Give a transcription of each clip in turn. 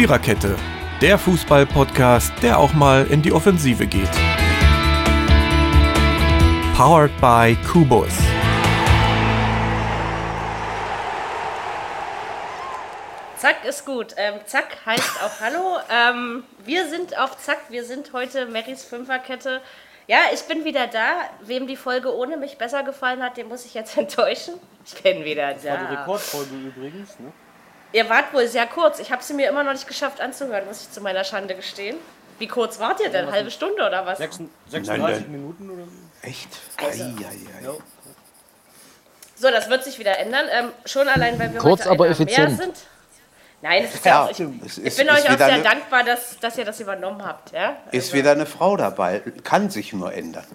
Viererkette, der Fußball-Podcast, der auch mal in die Offensive geht. Powered by Kubus. Zack ist gut. Ähm, Zack heißt auch Hallo. Ähm, wir sind auf Zack. Wir sind heute Marys Fünferkette. Ja, ich bin wieder da. Wem die Folge ohne mich besser gefallen hat, den muss ich jetzt enttäuschen. Ich bin wieder Das war die da. Rekordfolge übrigens. Ne? Ihr wart wohl sehr kurz. Ich habe sie mir immer noch nicht geschafft anzuhören, muss ich zu meiner Schande gestehen. Wie kurz wart ihr denn? Halbe Stunde oder was? 36 nein. Minuten oder so? Echt? Also. Ei, ei, ei. So, das wird sich wieder ändern. Ähm, schon allein, weil wir Kurz, heute aber effizient. mehr sind. Nein, es ist ja, Ja, auch, ich, es ich ist- bin ist euch auch sehr eine- dankbar, dass, dass ihr das übernommen habt. Ja? Ist wieder eine Frau dabei. Kann sich nur ändern.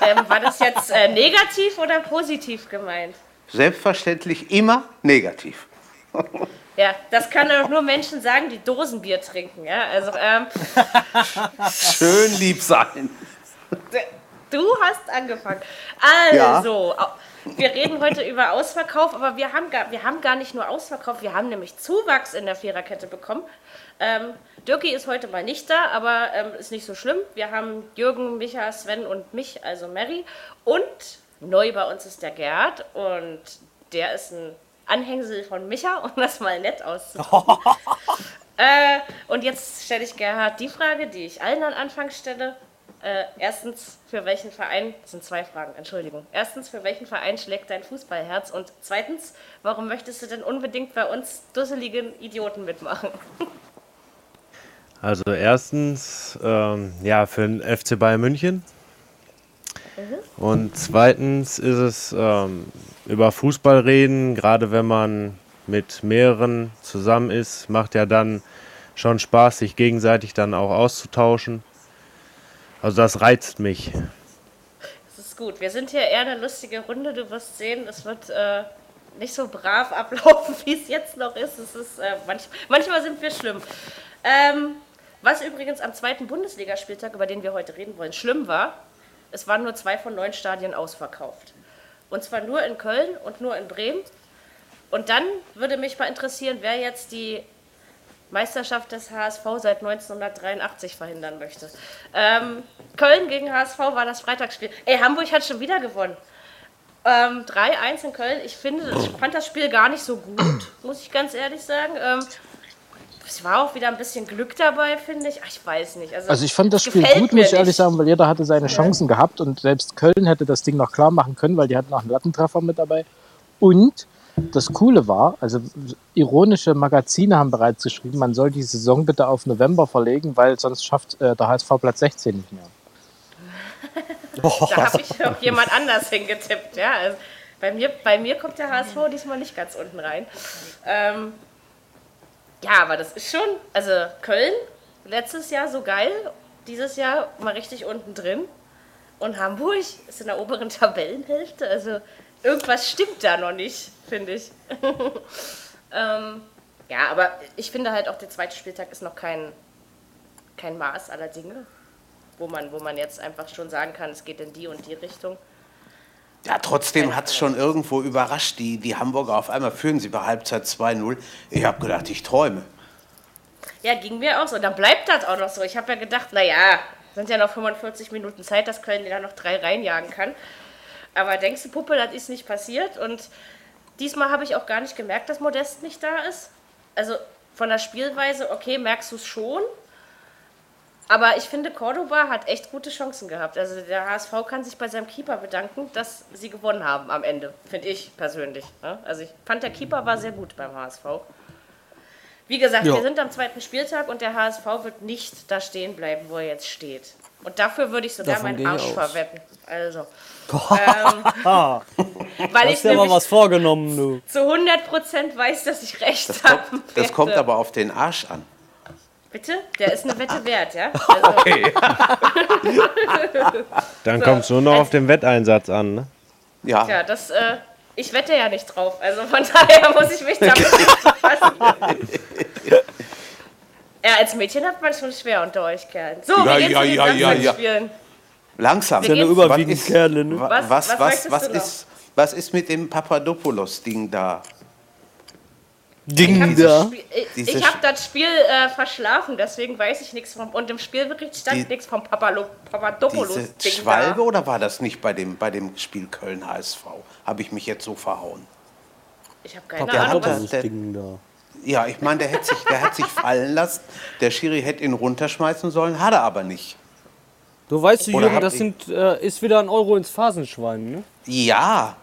Ähm, war das jetzt äh, negativ oder positiv gemeint? Selbstverständlich immer negativ. Ja, das kann doch nur Menschen sagen, die Dosenbier trinken. Ja? Also, ähm, Schön lieb sein. du hast angefangen. Also, au- wir reden heute über Ausverkauf, aber wir haben, gar, wir haben gar nicht nur Ausverkauf, wir haben nämlich Zuwachs in der Viererkette bekommen. Ähm, Dirki ist heute mal nicht da, aber ähm, ist nicht so schlimm. Wir haben Jürgen, Micha, Sven und mich, also Mary. Und neu bei uns ist der Gerd und der ist ein Anhängsel von Micha, um das mal nett auszudrücken. Äh, und jetzt stelle ich Gerhard die Frage, die ich allen am Anfang stelle. Äh, erstens, für welchen Verein, das sind zwei Fragen, Entschuldigung. Erstens, für welchen Verein schlägt dein Fußballherz? Und zweitens, warum möchtest du denn unbedingt bei uns dusseligen Idioten mitmachen? Also erstens, ähm, ja, für den FC Bayern München. Und zweitens ist es ähm, über Fußball reden, gerade wenn man mit mehreren zusammen ist, macht ja dann schon Spaß, sich gegenseitig dann auch auszutauschen. Also das reizt mich. Das ist gut. Wir sind hier eher eine lustige Runde. Du wirst sehen, es wird äh, nicht so brav ablaufen, wie es jetzt noch ist. Es ist äh, manch, manchmal sind wir schlimm. Ähm, was übrigens am zweiten Bundesligaspieltag, über den wir heute reden wollen, schlimm war, es waren nur zwei von neun Stadien ausverkauft. Und zwar nur in Köln und nur in Bremen. Und dann würde mich mal interessieren, wer jetzt die Meisterschaft des HSV seit 1983 verhindern möchte. Ähm, Köln gegen HSV war das Freitagsspiel. Ey, Hamburg hat schon wieder gewonnen. Ähm, 3-1 in Köln. Ich finde, ich fand das Spiel gar nicht so gut, muss ich ganz ehrlich sagen. Ähm, es war auch wieder ein bisschen Glück dabei, finde ich. Ach, ich weiß nicht. Also, Also ich fand das Spiel gut, muss ich ehrlich nicht. sagen, weil jeder hatte seine Chancen gehabt und selbst Köln hätte das Ding noch klar machen können, weil die hatten auch einen Lattentreffer mit dabei. Und das Coole war, also ironische Magazine haben bereits geschrieben, man soll die Saison bitte auf November verlegen, weil sonst schafft äh, der HSV Platz 16 nicht mehr. Da habe ich auch jemand anders hingetippt. Ja, also bei, mir, bei mir kommt der HSV diesmal nicht ganz unten rein. Ähm, ja, aber das ist schon, also Köln letztes Jahr so geil, dieses Jahr mal richtig unten drin. Und Hamburg ist in der oberen Tabellenhälfte. Also irgendwas stimmt da noch nicht, finde ich. ähm, ja, aber ich finde halt auch, der zweite Spieltag ist noch kein, kein Maß aller Dinge wo man, wo man jetzt einfach schon sagen kann, es geht in die und die Richtung. Ja, trotzdem hat es schon irgendwo überrascht. Die, die Hamburger auf einmal führen sie bei Halbzeit 2-0. Ich habe gedacht, ich träume. Ja, ging mir auch so. Dann bleibt das auch noch so. Ich habe ja gedacht, naja, sind ja noch 45 Minuten Zeit, dass Köln da noch drei reinjagen kann. Aber denkst du, Puppe, das ist nicht passiert? Und diesmal habe ich auch gar nicht gemerkt, dass Modest nicht da ist. Also von der Spielweise, okay, merkst du es schon. Aber ich finde, Cordoba hat echt gute Chancen gehabt. Also der HSV kann sich bei seinem Keeper bedanken, dass sie gewonnen haben am Ende, finde ich persönlich. ne? Also ich fand, der Keeper war sehr gut beim HSV. Wie gesagt, Ja. wir sind am zweiten Spieltag und der HSV wird nicht da stehen bleiben, wo er jetzt steht. Und dafür würde ich sogar Davon meinen ich Arsch verwetten. Also. ähm, weil ich Hast dir mal was vorgenommen, du. zu 100% weiß, dass ich recht Das habe. kommt, das kommt aber auf den Arsch an. Bitte? Der ist eine Wette wert, ja? Also, Dann So, kommt es nur noch auf den Wetteinsatz an. Ne? Ja, ja, das, äh, ich wette ja nicht drauf. Also von daher muss ich mich damit nicht befassen. Ja, als Mädchen hat man schon schwer unter euch Kerlen. So, Ja, wie geht's ja, ja, ja, ja. Samstagsspielen? langsam. Sind ja nur überwiegend Kerle, ne? wa- Was- Was, was was, was, ist, was ist mit dem Papadopoulos-Ding da? Ich habe Ding da. das Spiel, ich, ich hab das Spiel äh, verschlafen, deswegen weiß ich nichts vom. Und im Spielbericht stand nichts vom Papalo, Papadopoulos. Diese Ding Schwalbe da. oder war das nicht bei dem, bei dem Spiel Köln HSV? Habe ich mich jetzt so verhauen? Ich habe keine Der Ahnung. hat Was, das- Das Ding da. Ja, ich meine, der, hätte sich, der hat sich fallen lassen. Der Schiri hätte ihn runterschmeißen sollen, hat er aber nicht. Du weißt, du, Oder Jürgen, das ich- sind, äh, ist wieder ein Euro ins Phasenschwein, ne? Ja,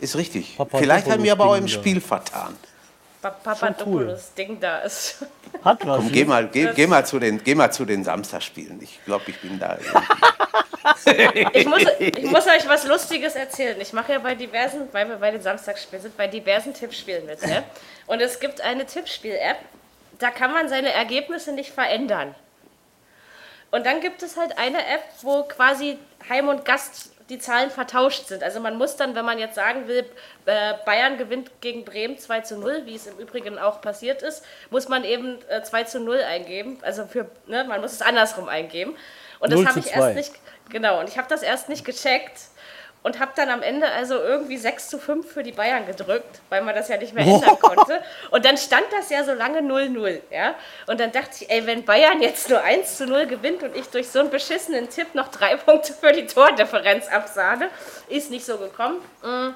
ist richtig. Papa Vielleicht haben wir aber auch im. Spiel vertan. Pa Papadopoulos Ding da ist. Hat was. Komm, geh mal, geh, geh mal zu den, geh mal zu den Samstagspielen. Ich glaube, ich bin da. Ich muss, ich muss euch was Lustiges erzählen. Ich mache ja bei diversen, weil wir bei den Samstagsspielen sind, bei diversen Tippspielen mit. Ne? Und es gibt eine Tippspiel-App, da kann man seine Ergebnisse nicht verändern. Und dann gibt es halt eine App, wo quasi Heim und Gast die Zahlen vertauscht sind. Also man muss dann, wenn man jetzt sagen will, äh, Bayern gewinnt gegen Bremen 2 zu 0, wie es im Übrigen auch passiert ist, muss man eben äh, 2 zu 0 eingeben. Also für, ne, man muss es andersrum eingeben. Und das 0 habe ich 2. erst nicht, genau, und ich habe das erst nicht gecheckt und habe dann am Ende also irgendwie 6 zu 5 für die Bayern gedrückt, weil man das ja nicht mehr ändern konnte. Und dann stand das ja so lange 0-0, ja. Und dann dachte ich, ey, wenn Bayern jetzt nur 1 zu 0 gewinnt und ich durch so einen beschissenen Tipp noch drei Punkte für die Tordifferenz absahne, ist nicht so gekommen. Mm.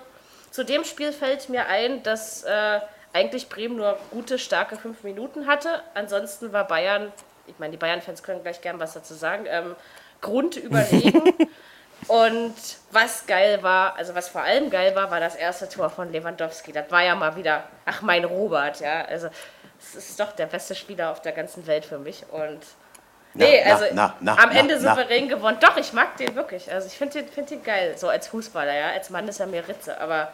Zu dem Spiel fällt mir ein, dass äh, eigentlich Bremen nur gute, starke fünf Minuten hatte. Ansonsten war Bayern, ich meine, die Bayern-Fans können gleich gern was dazu sagen, ähm, Grund überlegen. Und was geil war, also was vor allem geil war, war das erste Tor von Lewandowski. Das war ja mal wieder, ach mein Robert, ja. Also es ist doch der beste Spieler auf der ganzen Welt für mich. Und Na, nee, na, also na, na, am na, Ende na. souverän gewonnen. Doch, ich mag den wirklich. Also ich finde den, find den geil, so als Fußballer, ja. Als Mann ist er mir Ritze, aber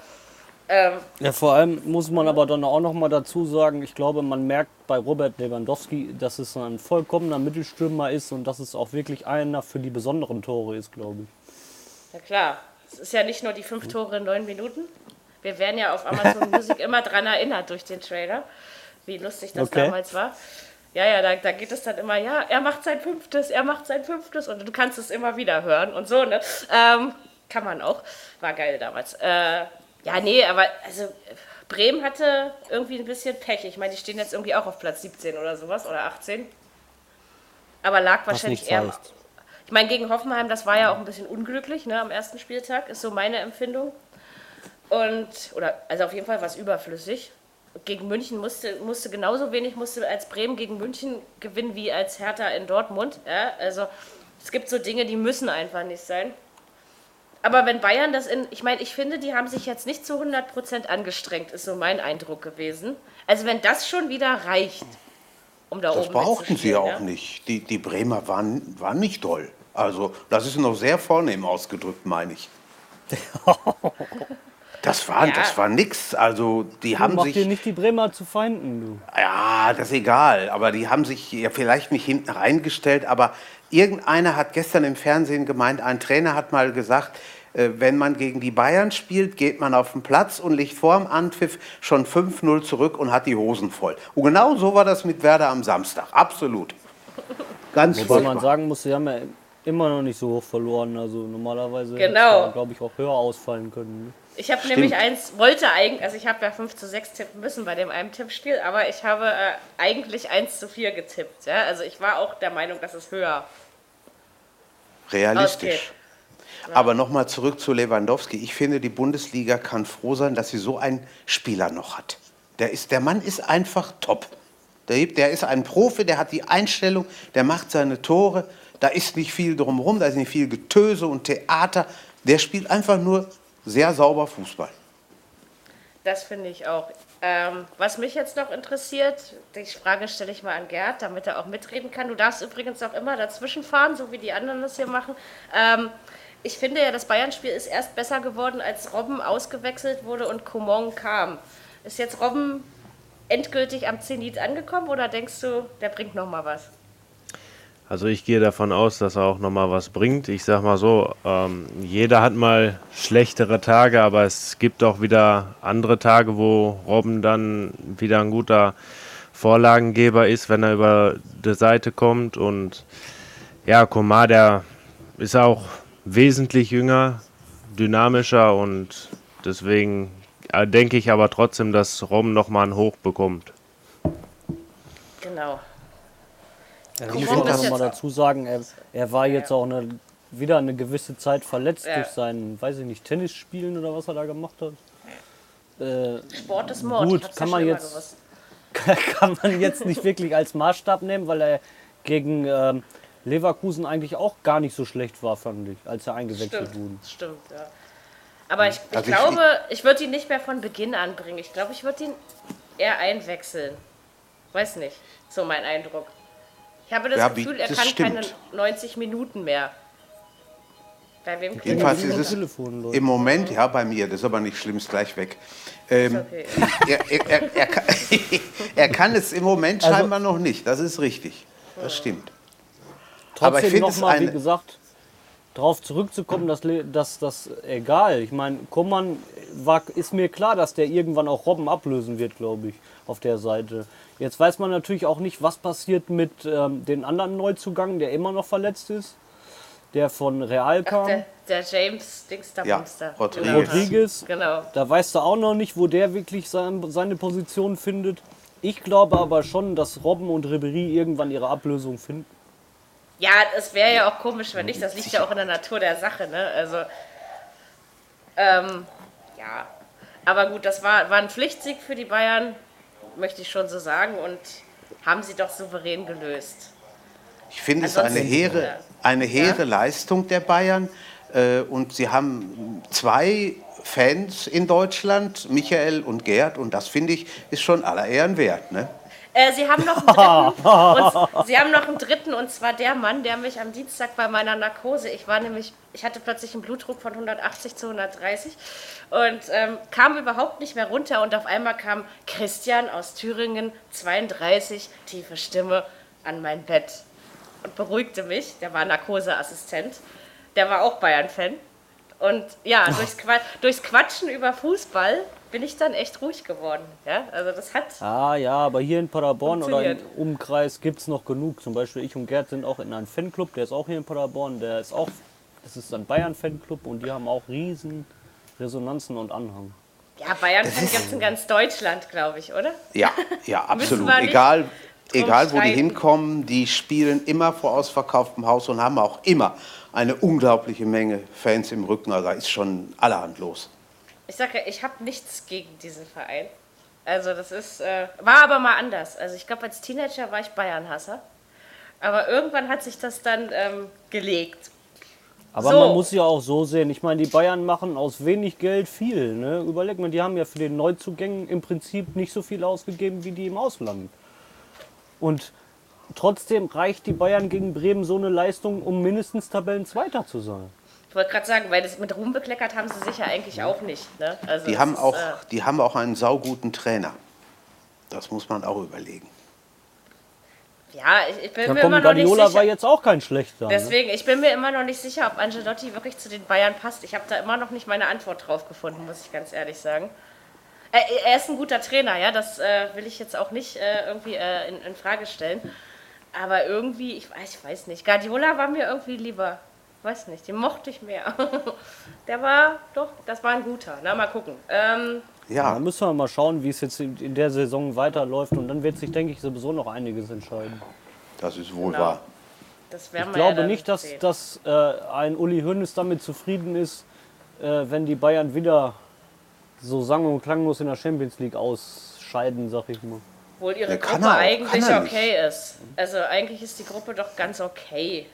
ähm, Ja, vor allem muss man aber dann auch noch mal dazu sagen, ich glaube, man merkt bei Robert Lewandowski, dass es ein vollkommener Mittelstürmer ist und dass es auch wirklich einer für die besonderen Tore ist, glaube ich. Ja klar, es ist ja nicht nur die fünf Tore in neun Minuten. Wir werden ja auf Amazon Music immer dran erinnert durch den Trailer, wie lustig das Okay. damals war. Ja, ja, da, da geht es dann immer, ja, er macht sein fünftes, er macht sein fünftes und du kannst es immer wieder hören und so, ne? Ähm, kann man auch. War geil damals. Äh, ja, nee, aber also Bremen hatte irgendwie ein bisschen Pech. Ich meine, die stehen jetzt irgendwie auch auf Platz 17 oder sowas oder 18. Aber lag wahrscheinlich eher. heißt. Ich meine, gegen Hoffenheim, das war ja auch ein bisschen unglücklich, ne, am ersten Spieltag, ist so meine Empfindung. Und, oder, also auf jeden Fall war es überflüssig. Gegen München musste, musste genauso wenig musste als Bremen gegen München gewinnen wie als Hertha in Dortmund. Ja, also es gibt so Dinge, die müssen einfach nicht sein. Aber wenn Bayern das in, ich meine, ich finde, die haben sich jetzt nicht zu 100% angestrengt, ist so mein Eindruck gewesen. Also wenn das schon wieder reicht, um da Das oben brauchten sie ja mitzuspielen, auch nicht. Die, die Bremer waren, waren nicht doll. Also, das ist noch sehr vornehm ausgedrückt, meine ich. Das war, Ja. das war nix. Also, die haben Mach sich. dir nicht die Bremer zu Feinden, du. Ja, das ist egal. Aber die haben sich ja vielleicht nicht hinten reingestellt. Aber irgendeiner hat gestern im Fernsehen gemeint, ein Trainer hat mal gesagt, äh, wenn man gegen die Bayern spielt, geht man auf den Platz und liegt vor dem Anpfiff schon 5-0 zurück und hat die Hosen voll. Und genau so war das mit Werder am Samstag. Absolut. Ganz Wobei man sagen muss, sie haben ja immer noch nicht so hoch verloren. Also normalerweise Genau. glaube ich, auch höher ausfallen können. Ne? Ich habe nämlich eins, wollte eigentlich, also ich habe ja 5 zu 6 tippen müssen bei dem einen Tippspiel, aber ich habe äh, eigentlich 1 zu 4 getippt. Ja? Also ich war auch der Meinung, dass es höher Realistisch. ausgeht. Aber nochmal zurück zu Lewandowski. Ich finde, die Bundesliga kann froh sein, dass sie so einen Spieler noch hat. Der, ist, der Mann ist einfach top. Der, der ist ein Profi, der hat die Einstellung, der macht seine Tore. Da ist nicht viel drumherum, da ist nicht viel Getöse und Theater. Der spielt einfach nur sehr sauber Fußball. Das finde ich auch. Ähm, was mich jetzt noch interessiert, die Frage stelle ich mal an Gerd, damit er auch mitreden kann. Du darfst übrigens auch immer dazwischen fahren, so wie die anderen das hier machen. Ähm, ich finde ja, das Bayern-Spiel ist erst besser geworden, als Robben ausgewechselt wurde und Coman kam. Ist jetzt Robben endgültig am Zenit angekommen oder denkst du, der bringt noch mal was? Also ich gehe davon aus, dass er auch nochmal was bringt. Ich sag mal so, ähm, jeder hat mal schlechtere Tage, aber es gibt auch wieder andere Tage, wo Robben dann wieder ein guter Vorlagengeber ist, wenn er über die Seite kommt. Und ja, Komar, der ist auch wesentlich jünger, dynamischer und deswegen äh, denke ich aber trotzdem, dass Robben nochmal ein Hoch bekommt. Genau. Ja, Guck ich muss auch noch mal jetzt- dazu sagen, er, er war jetzt auch eine, wieder eine gewisse Zeit verletzt Ja. durch sein, weiß ich nicht, Tennisspielen oder was er da gemacht hat. Äh, Sport ist Mord. Gut, kann ja man jetzt- kann man jetzt nicht wirklich als Maßstab nehmen, weil er gegen ähm, Leverkusen eigentlich auch gar nicht so schlecht war, fand ich, als er eingewechselt Stimmt, wurde. stimmt, ja. Aber ich, ich Also ich- glaube, ich würde ihn nicht mehr von Beginn an bringen. Ich glaube, ich würde ihn eher einwechseln. Weiß nicht, so mein Eindruck. Ich habe das Ja, wie- Gefühl, er das kann stimmt. keine 90 Minuten mehr. Bei wem kriegt Jedenfalls ist es Telefon, Leute. im Moment, ja, bei mir, das ist aber nicht schlimm, ist gleich weg. Ähm, okay. er, er, er, er, kann, er kann es im Moment Also- scheinbar noch nicht, das ist richtig. Das stimmt. Trotzdem nochmal, wie gesagt, darauf zurückzukommen, dass, dass das egal. Ich meine, Kummern war, ist mir klar, dass der irgendwann auch Robben ablösen wird, glaube ich, auf der Seite. Jetzt weiß man natürlich auch nicht, was passiert mit ähm, den anderen Neuzugang, der immer noch verletzt ist, der von Real Ach, kam. der, der James Dingster Ja. Rodriguez. Rodriguez, Genau. da weißt du auch noch nicht, wo der wirklich sein, seine Position findet. Ich glaube aber schon, dass Robben und Ribery irgendwann ihre Ablösung finden. Ja, es wäre ja auch komisch, wenn nicht. Das liegt ja auch in der Natur der Sache, ne? Also, ähm, ja. Aber gut, das war, war ein Pflichtsieg für die Bayern, möchte ich schon so sagen. Und haben sie doch souverän gelöst. Ich finde es eine hehre, ja. eine hehre Leistung der Bayern. Äh, und sie haben zwei Fans in Deutschland, Michael und Gerd. Und das finde ich, ist schon aller Ehren wert. Ne? Äh, sie haben noch einen dritten. und, sie haben noch einen dritten und zwar der Mann, der mich am Dienstag bei meiner Narkose, ich war nämlich, ich hatte plötzlich einen Blutdruck von 180 zu 130 und ähm, kam überhaupt nicht mehr runter und auf einmal kam Christian aus Thüringen, 32, tiefe Stimme an mein Bett und beruhigte mich. Der war Narkoseassistent. Der war auch Bayern-Fan. Und ja, durchs, Qua durchs Quatschen über Fußball bin ich dann echt ruhig geworden. Ja, also das hat Ah ja, aber hier in Paderborn oder im. Umkreis gibt es noch genug. Zum Beispiel ich und Gerd sind auch in einem Fanclub, der ist auch hier in Paderborn, der ist auch, das ist ein Bayern-Fanclub und die haben auch riesen Resonanzen und Anhang. Ja, Bayern-Fan gibt es in ganz Deutschland, glaube ich, oder? Ja, ja, absolut. Egal, egal wo die hinkommen, die spielen immer vor ausverkauftem Haus und haben auch immer eine unglaubliche Menge Fans im Rücken. Also da ist schon allerhand los. Ich sage ja, ich habe nichts gegen diesen Verein. Also das ist, äh, war aber mal anders. Also ich glaube, als Teenager war ich Bayern-Hasser. Aber irgendwann hat sich das dann ähm, gelegt. Aber So. man muss ja auch so sehen, ich meine, die Bayern machen aus wenig Geld viel. Ne? Überleg mal, die haben ja für den Neuzugängen im Prinzip nicht so viel ausgegeben wie die im Ausland. Und trotzdem reicht die Bayern gegen Bremen so eine Leistung, um mindestens Tabellenzweiter zu sein. Ich wollte gerade sagen, weil das mit Ruhm bekleckert haben sie sich ja eigentlich auch nicht. Ne? Also Die haben, ist, auch, Äh, die haben auch einen sauguten Trainer. Das muss man auch überlegen. ja, ich, ich bin Ja, mir komm, immer noch nicht Guardiola sicher. war jetzt auch kein schlechter. Ne? Deswegen, ich bin mir immer noch nicht sicher, ob Angelotti wirklich zu den Bayern passt. Ich habe da immer noch nicht meine Antwort drauf gefunden, muss ich ganz ehrlich sagen. Er, er ist ein guter Trainer, ja, das äh, will ich jetzt auch nicht äh, irgendwie äh, in, in Frage stellen. Aber irgendwie, ich weiß, ich weiß nicht. Guardiola war mir irgendwie lieber. Weiß nicht, den mochte ich mehr. Der war, doch, das war ein guter. Na, mal gucken. Ähm, Ja, Ja, da müssen wir mal schauen, wie es jetzt in der Saison weiterläuft. Und dann wird sich, denke ich, sowieso noch einiges entscheiden. das ist wohl Genau. wahr. Ich ja glaube dann nicht, dass, sehen. dass äh, ein Uli Hoeneß damit zufrieden ist, äh, wenn die Bayern wieder so sang- und klanglos in der Champions League ausscheiden, sag ich mal. Obwohl ihre Ja, Gruppe er eigentlich okay ist. Also eigentlich ist die Gruppe doch ganz okay.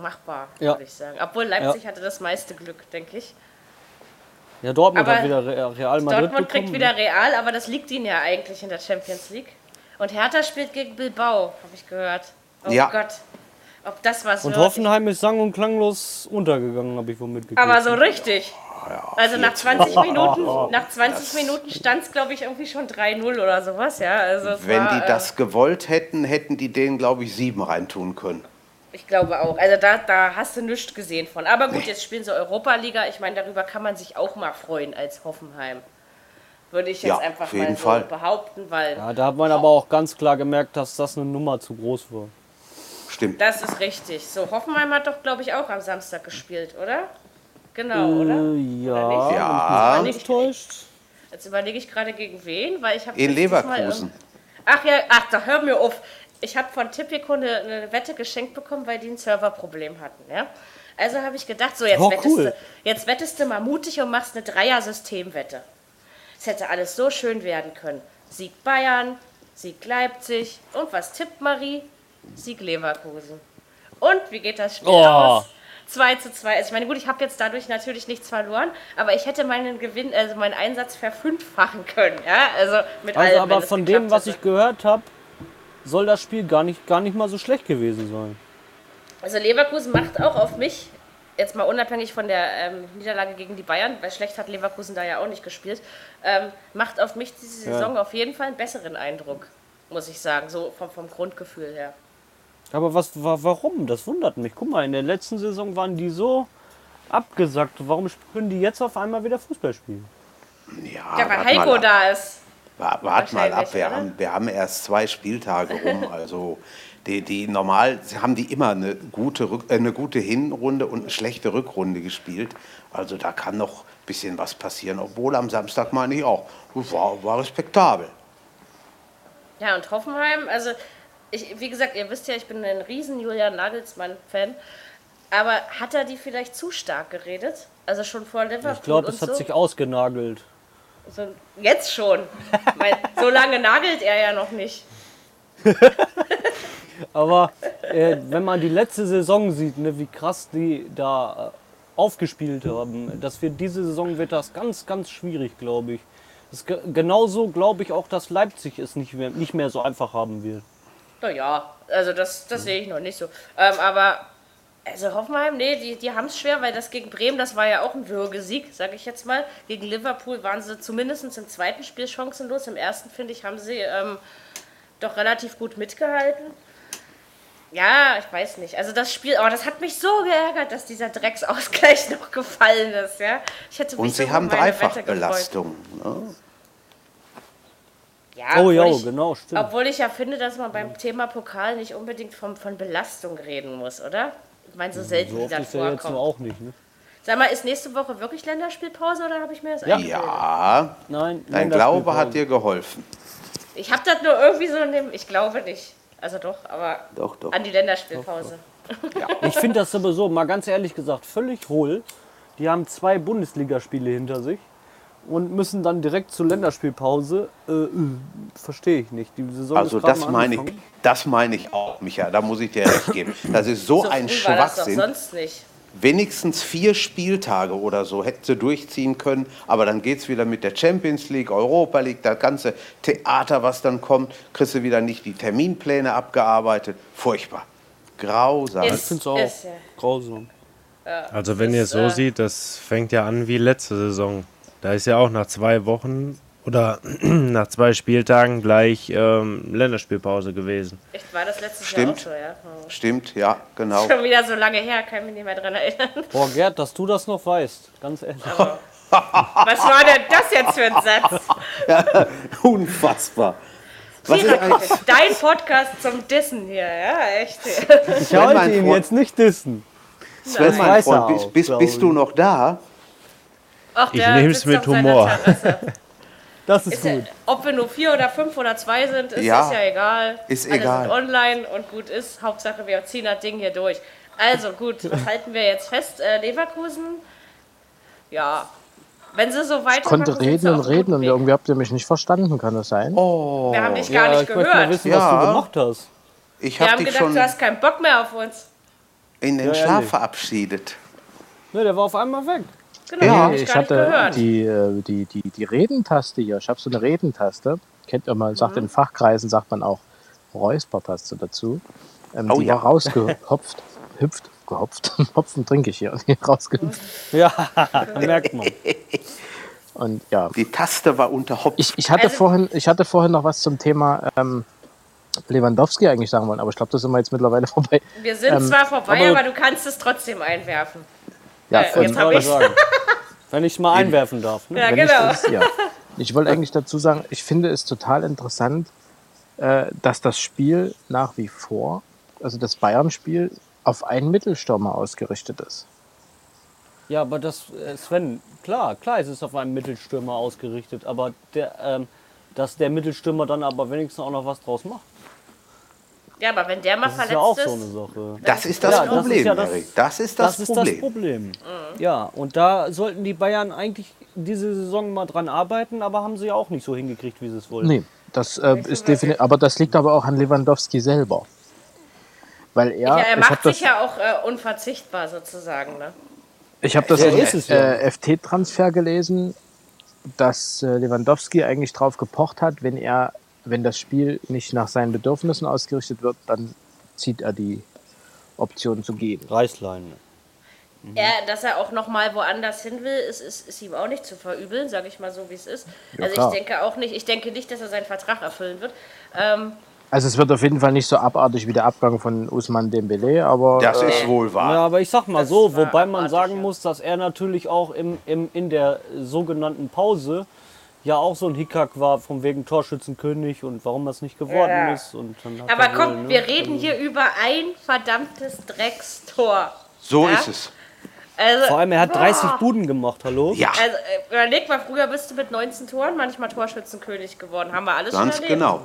Machbar, Ja. würde ich sagen. Obwohl Leipzig hatte das meiste Glück, denke ich. Ja, Dortmund Aber hat wieder Re- Real Madrid Dortmund kriegt bekommen. wieder Real, aber das liegt ihnen ja eigentlich in der Champions League. Und Hertha spielt gegen Bilbao, habe ich gehört. Oh Ja. Gott. Ob das was Und wird. Hoffenheim ist sang- und klanglos untergegangen, habe ich wohl mitgekriegt. Aber so richtig. Also nach 20 Minuten, nach 20 Minuten stand es, glaube ich, irgendwie schon 3-0 oder sowas, ja. Also Wenn war, die äh, das gewollt hätten, hätten die denen, glaube ich, sieben reintun können. Ich glaube auch. Also da, da hast du nichts gesehen von. Aber gut, jetzt spielen sie Europa-Liga. Ich meine, darüber kann man sich auch mal freuen als Hoffenheim. Würde ich jetzt Ja, einfach auf jeden mal so Fall. behaupten, weil ja, da hat man aber auch ganz klar gemerkt, dass das eine Nummer zu groß war. Stimmt. das ist richtig. So, Hoffenheim hat doch, glaube ich, auch am Samstag gespielt, oder? Genau, oder? Äh, Oder ja, nicht? Ja, nicht? getäuscht. Jetzt überlege ich gerade gegen wen, weil ich habe in Leverkusen. Ach ja, ach, da hör mir auf. Ich habe von Tipico eine, eine Wette geschenkt bekommen, weil die ein Serverproblem hatten. Ja? Also habe ich gedacht, so jetzt, Oh, wettest cool. du, jetzt wettest du mal mutig und machst eine Dreier-Systemwette. Es hätte alles so schön werden können. Sieg Bayern, Sieg Leipzig und was tippt Marie? Sieg Leverkusen. Und wie geht das Spiel Oh. aus? 2 zu 2. Also ich meine, gut, ich habe jetzt dadurch natürlich nichts verloren, aber ich hätte meinen Gewinn, also meinen Einsatz verfünffachen können. Ja, also mit Also, allem, aber von dem, was ich gehört habe, soll das Spiel gar nicht, gar nicht mal so schlecht gewesen sein. Also Leverkusen macht auch auf mich, jetzt mal unabhängig von der ähm, Niederlage gegen die Bayern, weil schlecht hat Leverkusen da ja auch nicht gespielt, ähm, macht auf mich diese Saison auf jeden Fall einen besseren Eindruck, muss ich sagen, so vom, vom Grundgefühl her. Aber was, wa- warum? Das wundert mich. Guck mal, in der letzten Saison waren die so abgesackt. Warum können die jetzt auf einmal wieder Fußball spielen? Ja, Ja, weil Heiko da ist. Wa- Wart mal ab, wir haben, wir haben erst zwei Spieltage rum. Also die, die normal haben die immer eine gute, Rück, äh, eine gute Hinrunde und eine schlechte Rückrunde gespielt. Also da kann noch ein bisschen was passieren. Obwohl am Samstag meine ich auch, war, war respektabel. Ja, und Hoffenheim, also ich, wie gesagt, ihr wisst ja, ich bin ein riesen Julian Nagelsmann-Fan. Aber hat er die vielleicht zu stark geredet? Also schon vor Liverpool Ich glaube, es hat so? sich ausgenagelt. So jetzt schon. Mein, so lange nagelt er ja noch nicht. Aber äh, wenn man die letzte Saison sieht, ne, wie krass die da äh, aufgespielt haben, das wird diese Saison wird das ganz, ganz schwierig, glaube ich. Das, ge- genauso glaube ich auch, dass Leipzig es nicht mehr, nicht mehr so einfach haben wird. Naja, also das, das sehe ich noch nicht so. Ähm, aber, also Hoffenheim, nee, die, die haben es schwer, weil das gegen Bremen, das war ja auch ein Würgesieg, sage ich jetzt mal. Gegen Liverpool waren sie zumindest im zweiten Spiel chancenlos. Im ersten, finde ich, haben sie ähm, doch relativ gut mitgehalten. Ja, ich weiß nicht. Also das Spiel, aber das hat mich so geärgert, dass dieser Drecksausgleich noch gefallen ist, ja. Ich hätte mich Und so sie haben. Dreifachbelastung. Ne? Ja, Oh ja, ich, genau, stimmt. Obwohl ich ja finde, dass man beim Thema Pokal nicht unbedingt vom, von Belastung reden muss, oder? Ich meine, so selten So die oft das ist er jetzt nur auch nicht. Ne? Sag mal, ist nächste Woche wirklich Länderspielpause oder habe ich mir das Ja. eingebildet? Ja, Nein, dein Glaube hat dir geholfen. Ich habe das nur irgendwie so in dem, ich glaube nicht. Also doch, aber Doch, doch. an die Länderspielpause. Ich finde das sowieso, mal ganz ehrlich gesagt, völlig hohl. Die haben zwei Bundesligaspiele hinter sich und müssen dann direkt zur Länderspielpause. Äh, äh, Verstehe ich nicht. Die Saison Also das meine ich, das meine ich auch, Micha. Da muss ich dir recht geben. Das ist so, So ein früh war das doch Schwachsinn. sonst nicht. Wenigstens vier Spieltage oder so hätten sie durchziehen können. Aber dann geht es wieder mit der Champions League, Europa League, das ganze Theater, was dann kommt. Kriegst du wieder nicht die Terminpläne abgearbeitet. Furchtbar. Grausam. Ich Ist- finde es auch ist, ja. grausam. Also wenn ihr es so äh, seht, das fängt ja an wie letzte Saison. Da ist ja auch nach zwei Wochen oder nach zwei Spieltagen gleich ähm, Länderspielpause gewesen. Echt, war das letztes Stimmt. Jahr auch so, ja? Hm. Stimmt, ja, genau. Schon wieder so lange her, kann mich nicht mehr dran erinnern. Boah, Gerd, dass du das noch weißt. Ganz ehrlich. Was war denn das jetzt für ein Satz? Unfassbar. Was ist eigentlich, Dein Podcast zum Dissen hier, ja, echt. Ich wollte ihn jetzt nicht dissen. Sven, mein weiß Freund, auch, bist, bist, bist du noch da? Ach, Ich nehm's sitzt mit Humor. Das ist Ist ja, gut. ob wir nur vier oder fünf oder zwei sind, ist, Ja, ist ja egal. ist Alle egal. sind online und gut ist. Hauptsache, wir ziehen das Ding hier durch. Also gut, was halten wir jetzt fest? Äh, Leverkusen, ja, wenn sie so weitermachen, konnte sind sie reden und reden und irgendwie habt ihr mich nicht verstanden, kann das sein? Oh, Wir haben dich gar ja, nicht ich möchte mal gehört. wissen, was Ja. du gemacht hast. ich Wir habe haben dich gedacht, schon du hast keinen Bock mehr auf uns. in den Ja, Schlaf ehrlich. verabschiedet. Ne, der war auf einmal weg. Genau, Ja, hab ich ich hatte die, äh, die, die, die Redentaste hier. Ich habe so eine Redentaste. Kennt ihr mal, Mhm. sagt in Fachkreisen, sagt man auch Räuspertaste dazu. Ähm, Oh die ja. war rausgehopft, hüpft, gehopft. Hopfen trinke ich hier. Die rausgehüpft. Ja, merkt man. Und ja, Die Taste war unter Hopf. ich, ich, hatte Also- vorhin, ich hatte vorhin noch was zum Thema ähm, Lewandowski eigentlich sagen wollen, aber ich glaube, da sind wir jetzt mittlerweile vorbei. Wir sind Ähm, zwar vorbei, aber- aber, du kannst es trotzdem einwerfen. Ja, Äh, jetzt hab Wollte ich's. sagen. Wenn ich mal einwerfen darf. Ne? Ja, Wenn genau. Ich, das, ja. ich wollte eigentlich dazu sagen, ich finde es total interessant, äh, dass das Spiel nach wie vor, also das Bayern-Spiel, auf einen Mittelstürmer ausgerichtet ist. Ja, aber das, äh, Sven, klar, klar, es ist auf einen Mittelstürmer ausgerichtet, aber der, ähm, dass der Mittelstürmer dann aber wenigstens auch noch was draus macht. Ja, aber wenn der mal Das ist verletzt ja auch ist, so eine Sache. Das ist das Ja, das ist Problem, ja das- Erik. Das ist das, Das ist Problem. das Problem. Ja, und da sollten die Bayern eigentlich diese Saison mal dran arbeiten, aber haben sie ja auch nicht so hingekriegt, wie sie es wollten. Nee, das äh, ist definitiv. Aber das liegt aber auch an Lewandowski selber. Weil er. ja, er habe macht sich ja auch äh, unverzichtbar sozusagen. Ne? ich hab das Er im ist ja. äh, FT-Transfer gelesen, dass äh, Lewandowski eigentlich drauf gepocht hat, wenn er, wenn das Spiel nicht nach seinen Bedürfnissen ausgerichtet wird, dann zieht er die Option zu gehen. Reißleine. Ja, dass er auch noch mal woanders hin will, ist, ist, ist ihm auch nicht zu verübeln, sage ich mal so, wie es ist. also klar. ich denke auch nicht, ich denke nicht, dass er seinen Vertrag erfüllen wird. Ähm, Also es wird auf jeden Fall nicht so abartig wie der Abgang von Usman Dembele, aber Das äh, ist wohl wahr. Ja, aber ich sag mal Das so, wobei man abartig, sagen ja. muss, dass er natürlich auch im, im, in der sogenannten Pause ja auch so ein Hickhack war, von wegen Torschützenkönig und warum das nicht geworden Ja. ist. Und dann hat aber er wohl, komm, ne? wir reden hier über ein verdammtes Dreckstor. So Ja? ist es. Also, Vor allem, er hat boah. 30 Buden gemacht, hallo? Ja, Also überleg mal, früher bist du mit 19 Toren manchmal Torschützenkönig geworden. Haben wir alles ganz schon erlebt. genau.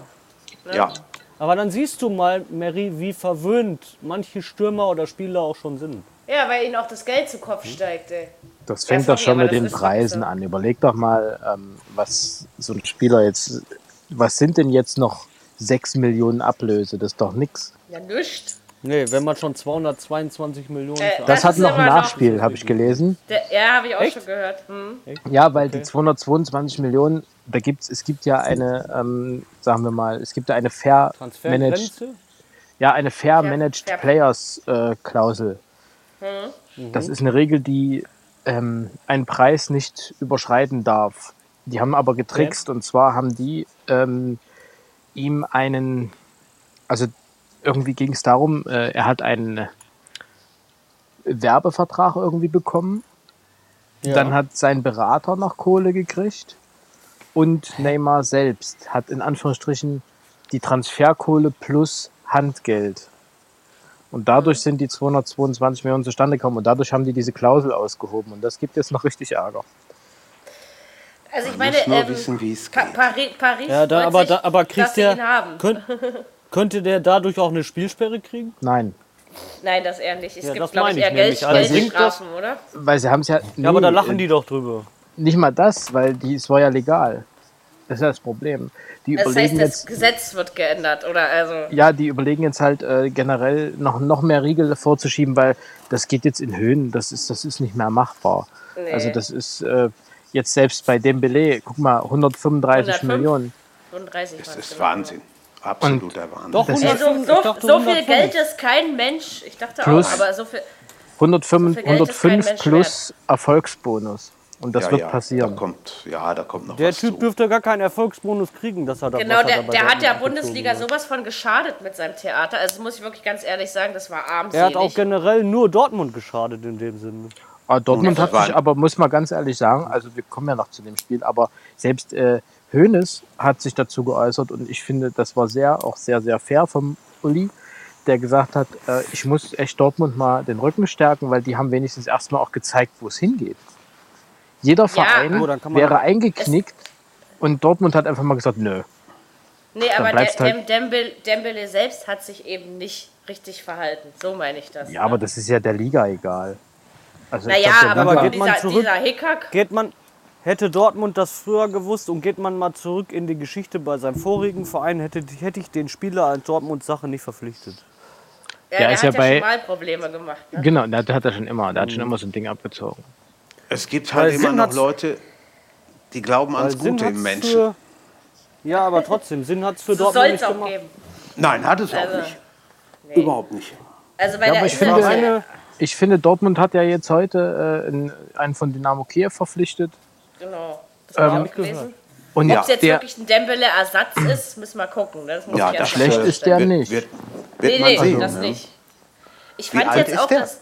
Ja. Aber dann siehst du mal, Mary, wie verwöhnt manche Stürmer oder Spieler auch schon sind. Ja, weil ihnen auch das Geld zu Kopf steigt, ey. Das fängt doch schon mit den Preisen so. an. Überleg doch mal, ähm, was so ein Spieler jetzt, was sind denn jetzt noch 6 Millionen Ablöse? Das ist doch nix. Ja, nischt. Nee, wenn man schon 222 Millionen Äh, Das, Das hat noch ein Nachspiel, habe ich gelesen. Der, ja, habe ich auch Echt? schon gehört. Hm. Ja, weil die 222 Millionen, da gibt's, es gibt ja eine, ähm, sagen wir mal, es gibt ja eine fair managed, ja, eine fair managed fair- Players äh, Klausel. Das ist eine Regel, die ähm, einen Preis nicht überschreiten darf. Die haben aber getrickst und zwar haben die ähm, ihm einen, also irgendwie ging es darum, äh, er hat einen Werbevertrag irgendwie bekommen dann hat sein Berater noch Kohle gekriegt und Neymar selbst hat in Anführungsstrichen die Transferkohle plus Handgeld. Und dadurch sind die 222 Millionen zustande gekommen und dadurch haben die diese Klausel ausgehoben und das gibt jetzt noch richtig Ärger. Also ich meine, ähm, wissen, Pa. Paris, Paris Ja, da, aber, da, aber kriegt der, ihn haben. könnt, könnte der dadurch auch eine Spielsperre kriegen? Nein, Nein, das eher nicht. Es Ja, gibt, glaube ich, eher Geld. Also Geldstrafen, oder? weil sie haben es ja. Ja, aber da lachen die doch drüber. Nicht mal das, weil die, es war ja legal. Das ist ja das Problem. Die Das heißt, überlegen das jetzt. Gesetz wird geändert, oder? Also, Ja, die überlegen jetzt halt äh, generell noch, noch mehr Riegel vorzuschieben, weil das geht jetzt in Höhen, das ist, das ist nicht mehr machbar. Nee. Also das ist äh, jetzt selbst bei Dembele, guck mal, 135 105. Millionen. 35 Das ist genau. Wahnsinn. Absoluter Wahnsinn. Doch, Das Ey, 105, so, so, dachte so viel 105. Geld ist kein Mensch. Ich dachte Plus- auch, aber so viel. 105, So viel Geld ist kein 105 Mensch plus Erfolgsbonus. Und das ja, wird ja, Da passieren. kommt, ja, da kommt noch Der was Typ zu. dürfte gar keinen Erfolgsbonus kriegen, dass er da Genau, er der, da der hat Dortmund der Bundesliga hat. sowas von geschadet mit seinem Theater. Also, das muss ich wirklich ganz ehrlich sagen, das war Er armselig. hat auch generell nur Dortmund geschadet in dem Sinne. Aber Dortmund Das hat sich aber, muss man ganz ehrlich sagen, also wir kommen ja noch zu dem Spiel, aber selbst äh, Hoeneß hat sich dazu geäußert und ich finde, das war sehr, auch sehr, sehr fair vom Uli, der gesagt hat, äh, ich muss echt Dortmund mal den Rücken stärken, weil die haben wenigstens erstmal auch gezeigt, wo es hingeht. Jeder Verein Oh, kann man wäre aber- eingeknickt und Dortmund hat einfach mal gesagt, nö. Nee, aber der, halt- Dem, Dembele, Dembele selbst hat sich eben nicht richtig verhalten. So meine ich das. Ja, aber ne? das ist ja der Liga egal. Also Naja, glaub, der aber, Aber Liga- geht man dieser, zurück- dieser Hickhack. Geht man, hätte Dortmund das früher gewusst und geht man mal zurück in die Geschichte bei seinem vorigen Verein, hätte, hätte ich den Spieler als Dortmund Sache nicht verpflichtet. Ja, Der der ist hat ja ja bei- schon mal Probleme gemacht. Ne? Genau, der hat er schon immer, der hat Mhm. schon immer so ein Ding abgezogen. Es gibt halt Weil immer Sinn noch hat's- Leute, die glauben ans Weil Sinn Gute hat's im Menschen. Für, ja, aber trotzdem, Sinn hat es für So Dortmund soll nicht es auch gemacht. geben. Nein, hat es auch Also, nicht. Überhaupt nicht. Also bei Ja, der aber ich finde- ja- Eine, Ich finde, Dortmund hat ja jetzt heute äh, einen- einen von Dynamo Kiew verpflichtet. Genau. Das habe Ähm, ich auch gelesen. Und Ja. Ob es jetzt der, wirklich ein Dembele-Ersatz ist, müssen wir gucken. ne? Das muss Ja, ich das erst schlecht ist der nicht. Wird, wird Nee, man nee, sehen. das ne? nicht. Ich Wie fand alt jetzt ist auch, der? dass.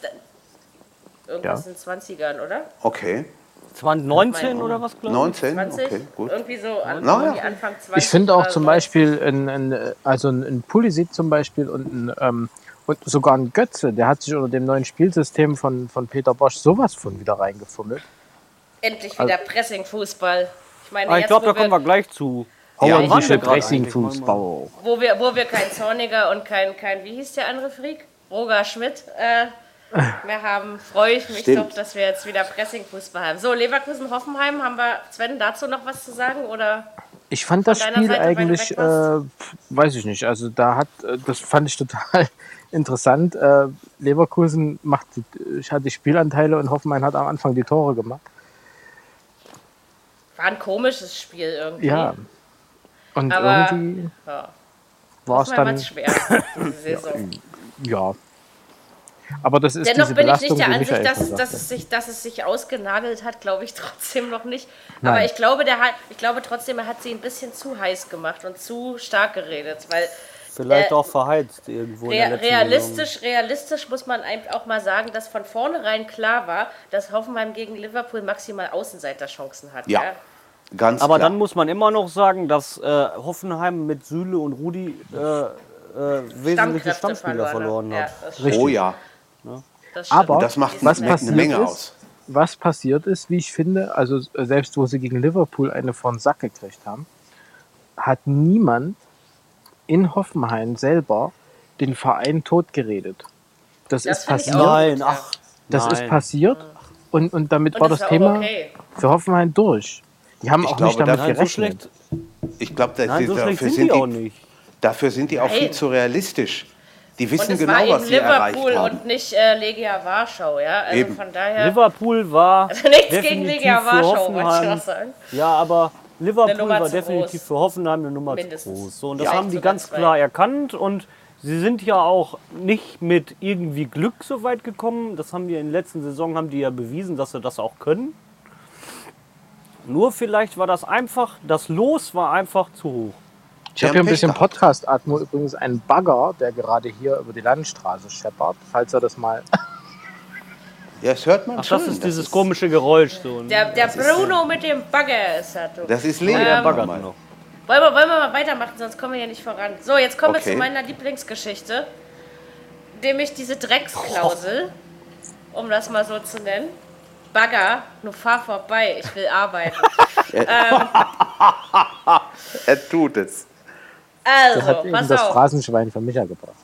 Irgendwas in den 20ern, oder? Okay. 2019 oder was, glaube ich? 19? 20? Okay, gut. Irgendwie so an, Na ja. irgendwie Anfang 20. ich finde auch zum. Beispiel ein, ein, also ein, ein Pulisic zum Beispiel und, ein, ähm, und sogar ein Götze, der hat sich unter dem neuen Spielsystem von, von Peter Bosch sowas von wieder reingefummelt. Endlich wieder Pressing-Fußball. Ich meine, Ah, ich jetzt, glaube, wo da kommen wir gleich zu. Ja, wir gerade Pressing-Fußball. Wo wir, wo wir kein Zorniger und kein, kein, wie hieß der andere Freak? Roger Schmidt äh, mehr haben, freue ich mich Stimmt. doch, dass wir jetzt wieder Pressing-Fußball haben. So, Leverkusen-Hoffenheim, haben wir, Sven, dazu noch was zu sagen? Oder? Ich fand das Spiel Seite, eigentlich, äh, weiß ich nicht. Also da hat, äh, das fand ich total interessant. Äh, Leverkusen macht, ich hatte die Spielanteile und Hoffenheim hat am Anfang die Tore gemacht. War ein komisches Spiel irgendwie. Ja. Und Aber- irgendwie Ja. war es dann, schwer, diese Saison. ja. Aber das ist Dennoch diese bin ich Belastung, nicht der Ansicht, dass, es- dass, es sich, dass es sich ausgenagelt hat, glaube ich trotzdem noch nicht. Aber Nein. ich glaube, der hat, ich glaube trotzdem, er hat sie ein bisschen zu heiß gemacht und zu stark geredet, weil Vielleicht Äh, auch verheizt irgendwo in der Rea realistisch, realistisch muss man auch mal sagen, dass von vornherein klar war, dass Hoffenheim gegen Liverpool maximal Außenseiterchancen hat. Ja. Ganz Aber klar. dann muss man immer noch sagen, dass äh, Hoffenheim mit Süle und Rudi äh, äh, wesentliche Stammspieler verloren Ja, hat. stimmt. oh ja, Das. Aber das macht was passiert Menge ist, aus. was passiert ist, wie ich finde, also äh, selbst wo sie gegen Liverpool eine von Sack gekriegt haben, hat niemand in Hoffenheim selber den Verein totgeredet. Das, Das ist passiert. Nein, ach. Das nein. ist passiert und, und damit Und war das das war auch Thema okay. für Hoffenheim durch. Die haben Ich auch glaube, nicht damit so gerechnet. schlecht, Ich glaube, so dafür, sind sind die auch die, nicht. dafür sind die auch viel Nein. zu realistisch. Die Und wissen es genau, war was eben sie erreicht Liverpool haben. und nicht äh, Legia Warschau, ja. Also Eben. von daher. Liverpool war Also nichts gegen Legia Warschau, wollte ich noch sagen. Ja, aber Liverpool war definitiv groß. für Hoffenheim eine Nummer Mindestens. zu groß. So, und das Ja. haben die ganz zwei. klar erkannt und sie sind ja auch nicht mit irgendwie Glück so weit gekommen. Das haben die in der letzten Saison haben die ja bewiesen, dass sie das auch können. Nur vielleicht war das einfach, das Los war einfach zu hoch. Ich habe hier ein bisschen. Podcast-Atmo, übrigens einen Bagger, der gerade hier über die Landstraße scheppert, falls er das mal. Ja, das hört man Ach, schon. das ist dieses komische Geräusch so. ne? Der, der Bruno mit dem Bagger ist da. Du. Das ist Leo. Ähm, nochmal. noch. Wollen wir, wollen wir mal weitermachen, sonst kommen wir hier nicht voran. So, jetzt kommen wir Okay. zu meiner Lieblingsgeschichte. Nämlich diese Drecksklausel, um das mal so zu nennen. Bagger, nur fahr vorbei, ich will arbeiten. Er tut es. Also, hat eben pass das auf. Phrasenschwein von Micha gebracht.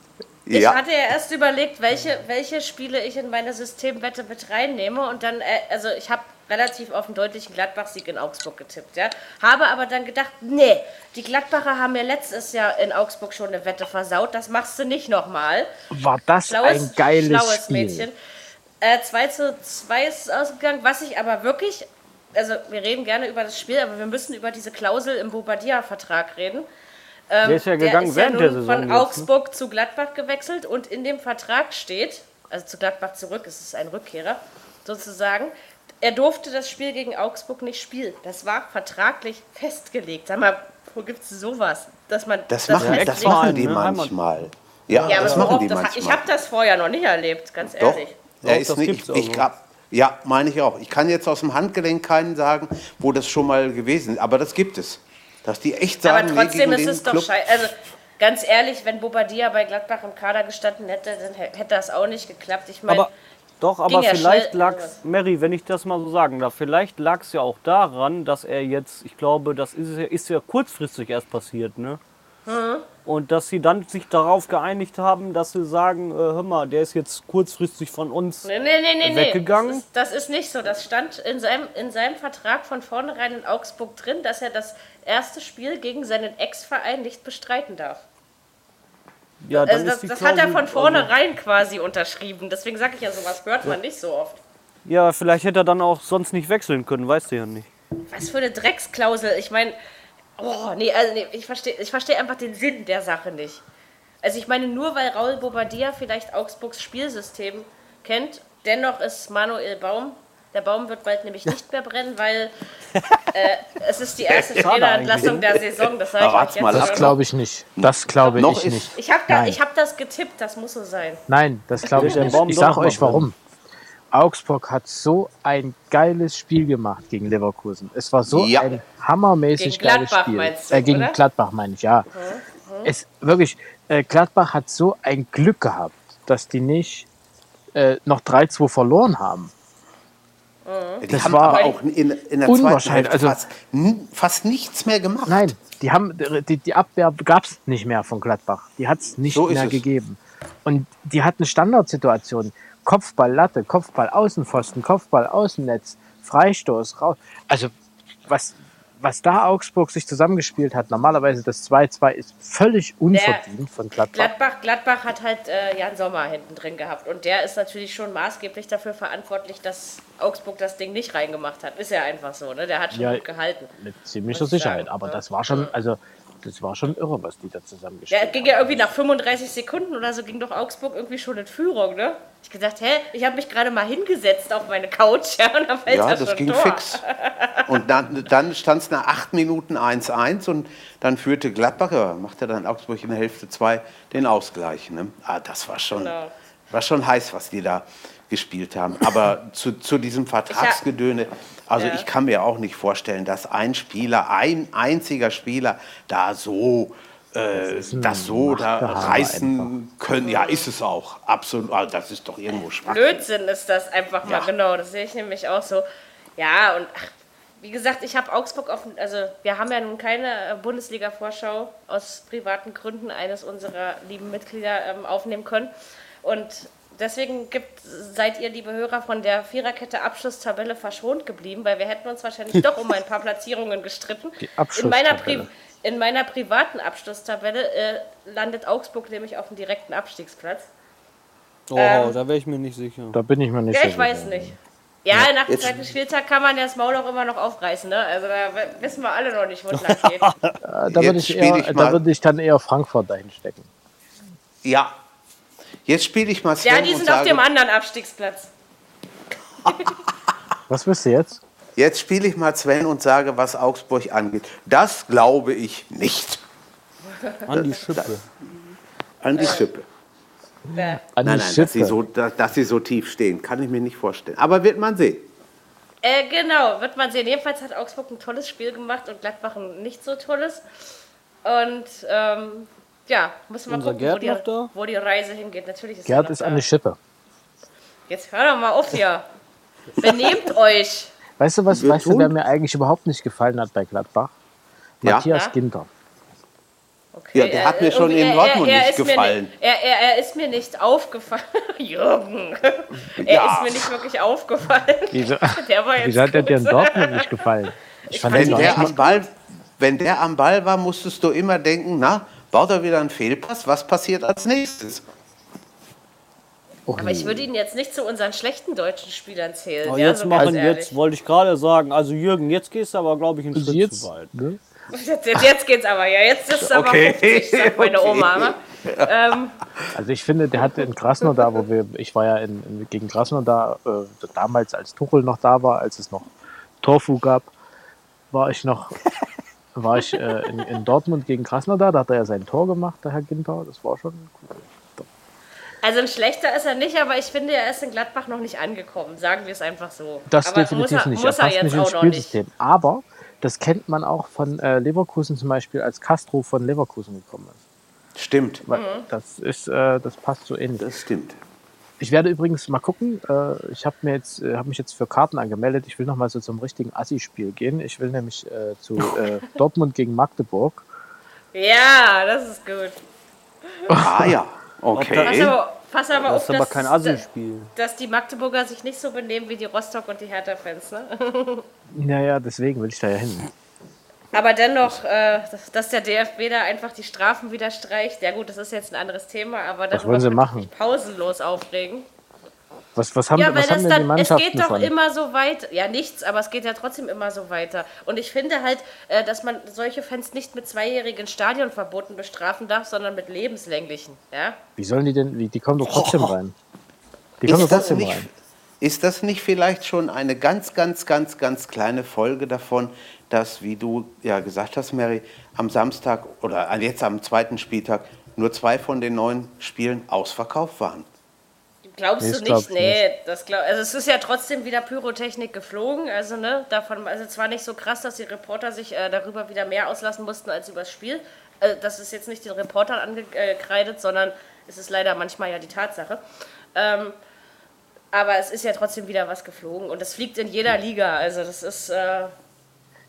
Ich Ja, hatte ja erst überlegt, welche, welche Spiele ich in meine Systemwette mit reinnehme und dann, äh, also ich habe relativ auf einen deutlichen Gladbach-Sieg in Augsburg getippt, ja. Habe aber dann gedacht, nee, die Gladbacher haben mir letztes Jahr in Augsburg schon eine Wette versaut, das machst du nicht nochmal. War das Schlaues, ein geiles schlaues Spiel. Mädchen. Äh, 2 zu 2 ist ausgegangen, was ich aber wirklich, also wir reden gerne über das Spiel, aber wir müssen über diese Klausel im Bobadilla-Vertrag reden. Ähm, Der ist ja gegangen ist während ja der nun Saison von jetzt, ne? Augsburg zu Gladbach gewechselt und in dem Vertrag steht, also zu Gladbach zurück, es ist ein Rückkehrer sozusagen, er durfte das Spiel gegen Augsburg nicht spielen. Das war vertraglich festgelegt. Sag mal, wo gibt es sowas? Dass man das machen, das machen die ne? Manchmal. Ja, Ja, das aber machen die das, manchmal. ich habe das vorher noch nicht erlebt, ganz Doch, ehrlich. er ist das nicht, ich, ich grad, ja, meine ich auch. Ich kann jetzt aus dem Handgelenk keinen sagen, wo das schon mal gewesen ist, aber das gibt es. Dass die echt sagen, Aber nee, trotzdem gegen ist es doch Club- scheiße. Also ganz ehrlich, wenn Bobadilla bei Gladbach im Kader gestanden hätte, dann hä- hätte das auch nicht geklappt. Ich meine, doch, aber ging ja vielleicht lag's, also- Mary, wenn ich das mal so sagen darf, vielleicht lag es ja auch daran, dass er jetzt, ich glaube, das ist, ja- ist ja kurzfristig erst passiert, ne? Mhm. Und dass sie dann sich darauf geeinigt haben, dass sie sagen, äh, hör mal, der ist jetzt kurzfristig von uns. nee, nee, nee, nee, nee. weggegangen? Das ist, das ist nicht so. Das stand in seinem, in seinem Vertrag von vornherein in Augsburg drin, dass er das erste Spiel gegen seinen Ex-Verein nicht bestreiten darf. Ja, Also das, das hat er von vornherein quasi unterschrieben. Deswegen sage ich ja, sowas hört man nicht so oft. Ja, vielleicht hätte er dann auch sonst nicht wechseln können, weißt du ja nicht. Was für eine Drecksklausel. Ich meine, oh, nee, also nee, ich verstehe ich versteh einfach den Sinn der Sache nicht. Also ich meine, nur weil Raul Bobadilla vielleicht Augsburgs Spielsystem kennt, dennoch ist Manuel Baum, der Baum wird bald nämlich nicht mehr brennen, weil äh, es ist die erste Trainerentlassung der Saison. Das sage ich Aber euch warte mal, Das glaube ich nicht. Das glaube ich nicht. Ich habe da, ich hab das getippt, das muss so sein. Nein, das glaube ich nicht. Baum Ich sage euch warum. Augsburg hat so ein geiles Spiel gemacht gegen Leverkusen. Es war so Ja. ein hammermäßig Gegen geiles Gladbach Spiel. meinst du, äh, gegen oder? Gladbach meine ich, ja. Es wirklich, äh, Gladbach hat so ein Glück gehabt, dass die nicht äh, noch 3-2 verloren haben. Die Das haben war aber auch in, in der zweiten unwahrscheinlich, Hälfte also- fast, nichts mehr gemacht. Nein, die haben die, die Abwehr gab es nicht mehr von Gladbach. Die hat es nicht So mehr es. gegeben. Und die hatten Standardsituationen. Kopfball Latte, Kopfball Außenpfosten, Kopfball Außennetz, Freistoß raus. Also was was da Augsburg sich zusammengespielt hat, normalerweise das 2-2 ist völlig unverdient von Gladbach. Gladbach, Gladbach hat halt äh, Jan Sommer hinten drin gehabt und der ist natürlich schon maßgeblich dafür verantwortlich, dass Augsburg das Ding nicht reingemacht hat. Ist ja einfach so, ne? Der hat schon Ja, gut gehalten. Mit ziemlicher Sicherheit. Aber ja. das war schon, also das war schon irre, was die da Der zusammengespielt haben. ging ja irgendwie nach 35 Sekunden oder so, ging doch Augsburg irgendwie schon in Führung, ne? Ich gedacht, hä, ich habe mich gerade mal hingesetzt auf meine Couch, ja, und dann fällt Ja, das das schon ging Tor. fix. Und dann, dann stand es nach acht Minuten 1-1 und dann führte Gladbach, ja, machte dann Augsburg in der Hälfte 2 den Ausgleich. Ne? Ah, das war schon, Genau. War schon heiß, was die da gespielt haben. Aber zu, zu diesem Vertragsgedöne, also Ja. ich kann mir auch nicht vorstellen, dass ein Spieler, ein einziger Spieler da so äh, ein das so da reißen können. Ja, ist es auch. Absolut. Also das ist doch irgendwo schwach. Blödsinn ist das einfach mal, Ja. genau. Das sehe ich nämlich auch so. Ja, und ach, wie gesagt, ich habe Augsburg auf, also wir haben ja nun keine äh, Bundesliga-Vorschau aus privaten Gründen eines unserer lieben Mitglieder ähm, aufnehmen können. Und deswegen gibt, seid ihr, liebe Hörer, von der Viererkette Abschlusstabelle verschont geblieben, weil wir hätten uns wahrscheinlich doch um ein paar Platzierungen gestritten. Die in meiner, Pri in meiner privaten Abschlusstabelle äh, landet Augsburg nämlich auf dem direkten Abstiegsplatz. Oh, Ähm, da wäre ich mir nicht sicher. Da bin ich mir nicht Ja, so ich weiß sicher. nicht. Ja, nach dem zweiten Spieltag kann man ja das Maul auch immer noch aufreißen, ne? Also da wissen wir alle noch nicht, wo es lang geht. Äh, Da würde ich, eher, ich da würde ich dann eher Frankfurt dahin stecken. Ja. Jetzt spiele ich mal Sven Ja, die und sind auf sage, dem anderen Abstiegsplatz. Was willst du jetzt? Jetzt spiele ich mal Sven und sage, was Augsburg angeht. Das glaube ich nicht. An die Schippe. An die Schippe. An Nein, die nein, dass sie, Schippe. so, dass, dass sie so tief stehen, kann ich mir nicht vorstellen. Aber wird man sehen. Äh, genau, wird man sehen. Jedenfalls hat Augsburg ein tolles Spiel gemacht und Gladbach ein nicht so tolles. Und ähm, ja, müssen wir Unser gucken, Gerd wo, die, noch da? wo die Reise hingeht. Natürlich ist er Gerd noch ist da. an Schippe. Jetzt hör doch mal auf hier. Benehmt euch. Weißt du, was, weißt du, wer mir eigentlich überhaupt nicht gefallen hat bei Gladbach? Ja. Matthias Ja? Ginter. Okay, Ja, der hat mir schon in Dortmund nicht mir gefallen. Nicht, er, er, er ist mir nicht aufgefallen. Jürgen. Er Ja. ist mir nicht wirklich aufgefallen. Wieso, Der war jetzt wieso hat er dir in. Dortmund nicht gefallen? Ich fand ihn Wenn der, am Ball, wenn der am Ball war, musstest du immer denken, na, baut er wieder einen Fehlpass? Was passiert als nächstes? Aber ich würde ihn jetzt nicht zu unseren schlechten deutschen Spielern zählen. Aber ja, jetzt so machen, jetzt wollte ich gerade sagen, also Jürgen, jetzt gehst du aber, glaube ich, einen Also Schritt jetzt, zu weit. ne? Jetzt, jetzt, jetzt geht's aber, ja. Jetzt ist es aber Okay. 50, sagt meine Okay. Oma. Ne? Ähm, Also ich finde, der hatte in Krasnodar, wo wir, ich war ja in, in, gegen Krasnodar, äh, damals als Tuchel noch da war, als es noch Torfu gab, war ich noch, war ich äh, in, in Dortmund gegen Krasnodar, da hat er ja sein Tor gemacht, der Herr Ginter, das war schon cool. also ein schlechter ist er nicht, aber ich finde, er ist in Gladbach noch nicht angekommen. Sagen wir es einfach so. Das aber definitiv muss er, nicht, Muss er er passt jetzt nicht ins auch noch nicht. Spielsystem. Aber das kennt man auch von äh, Leverkusen zum Beispiel, als Castro von Leverkusen gekommen ist. Stimmt, Mhm. Das ist, äh, das passt so ähnlich. das stimmt. Ich werde übrigens mal gucken. Äh, ich habe mir jetzt, äh, habe mich jetzt für Karten angemeldet. Ich will noch mal so zum richtigen Assi-Spiel gehen. Ich will nämlich äh, zu äh, Dortmund gegen Magdeburg. Ja, das ist gut. Ah ja, Pass okay. aber, pass aber Das auf, ist aber dass, kein Assi-Spiel. dass die Magdeburger sich nicht so benehmen wie die Rostock- und die Hertha-Fans. Ne? Naja, deswegen will ich da ja hin. Aber dennoch, äh, dass- dass der DFB da einfach die Strafen wieder streicht. Ja gut, das ist jetzt ein anderes Thema, aber darüber wollen sie machen? pausenlos aufregen. Was, was haben, Ja, weil was haben das denn die dann, es geht doch von? immer so weit. Ja, nichts, aber es geht ja trotzdem immer so weiter. Und ich finde halt, äh, dass man solche Fans nicht mit zweijährigen Stadionverboten bestrafen darf, sondern mit lebenslänglichen. Ja? Wie sollen die denn? Wie, die kommen doch trotzdem rein. Die kommen Ist doch das, trotzdem nicht, rein. ist das nicht vielleicht schon eine ganz, ganz, ganz, ganz kleine Folge davon, dass, wie du ja gesagt hast, Mary, am Samstag oder jetzt am zweiten Spieltag nur zwei von den neun Spielen ausverkauft waren? Glaubst Nee, du das glaub nicht? ich Nee, das glaub, also es ist ja trotzdem wieder Pyrotechnik geflogen, also ne, davon, also zwar nicht so krass, dass die Reporter sich äh, darüber wieder mehr auslassen mussten als übers Spiel. Äh, das ist jetzt nicht den Reportern angekreidet, sondern es ist leider manchmal ja die Tatsache. Ähm, Aber es ist ja trotzdem wieder was geflogen und es fliegt in jeder Liga. Also das ist. Äh,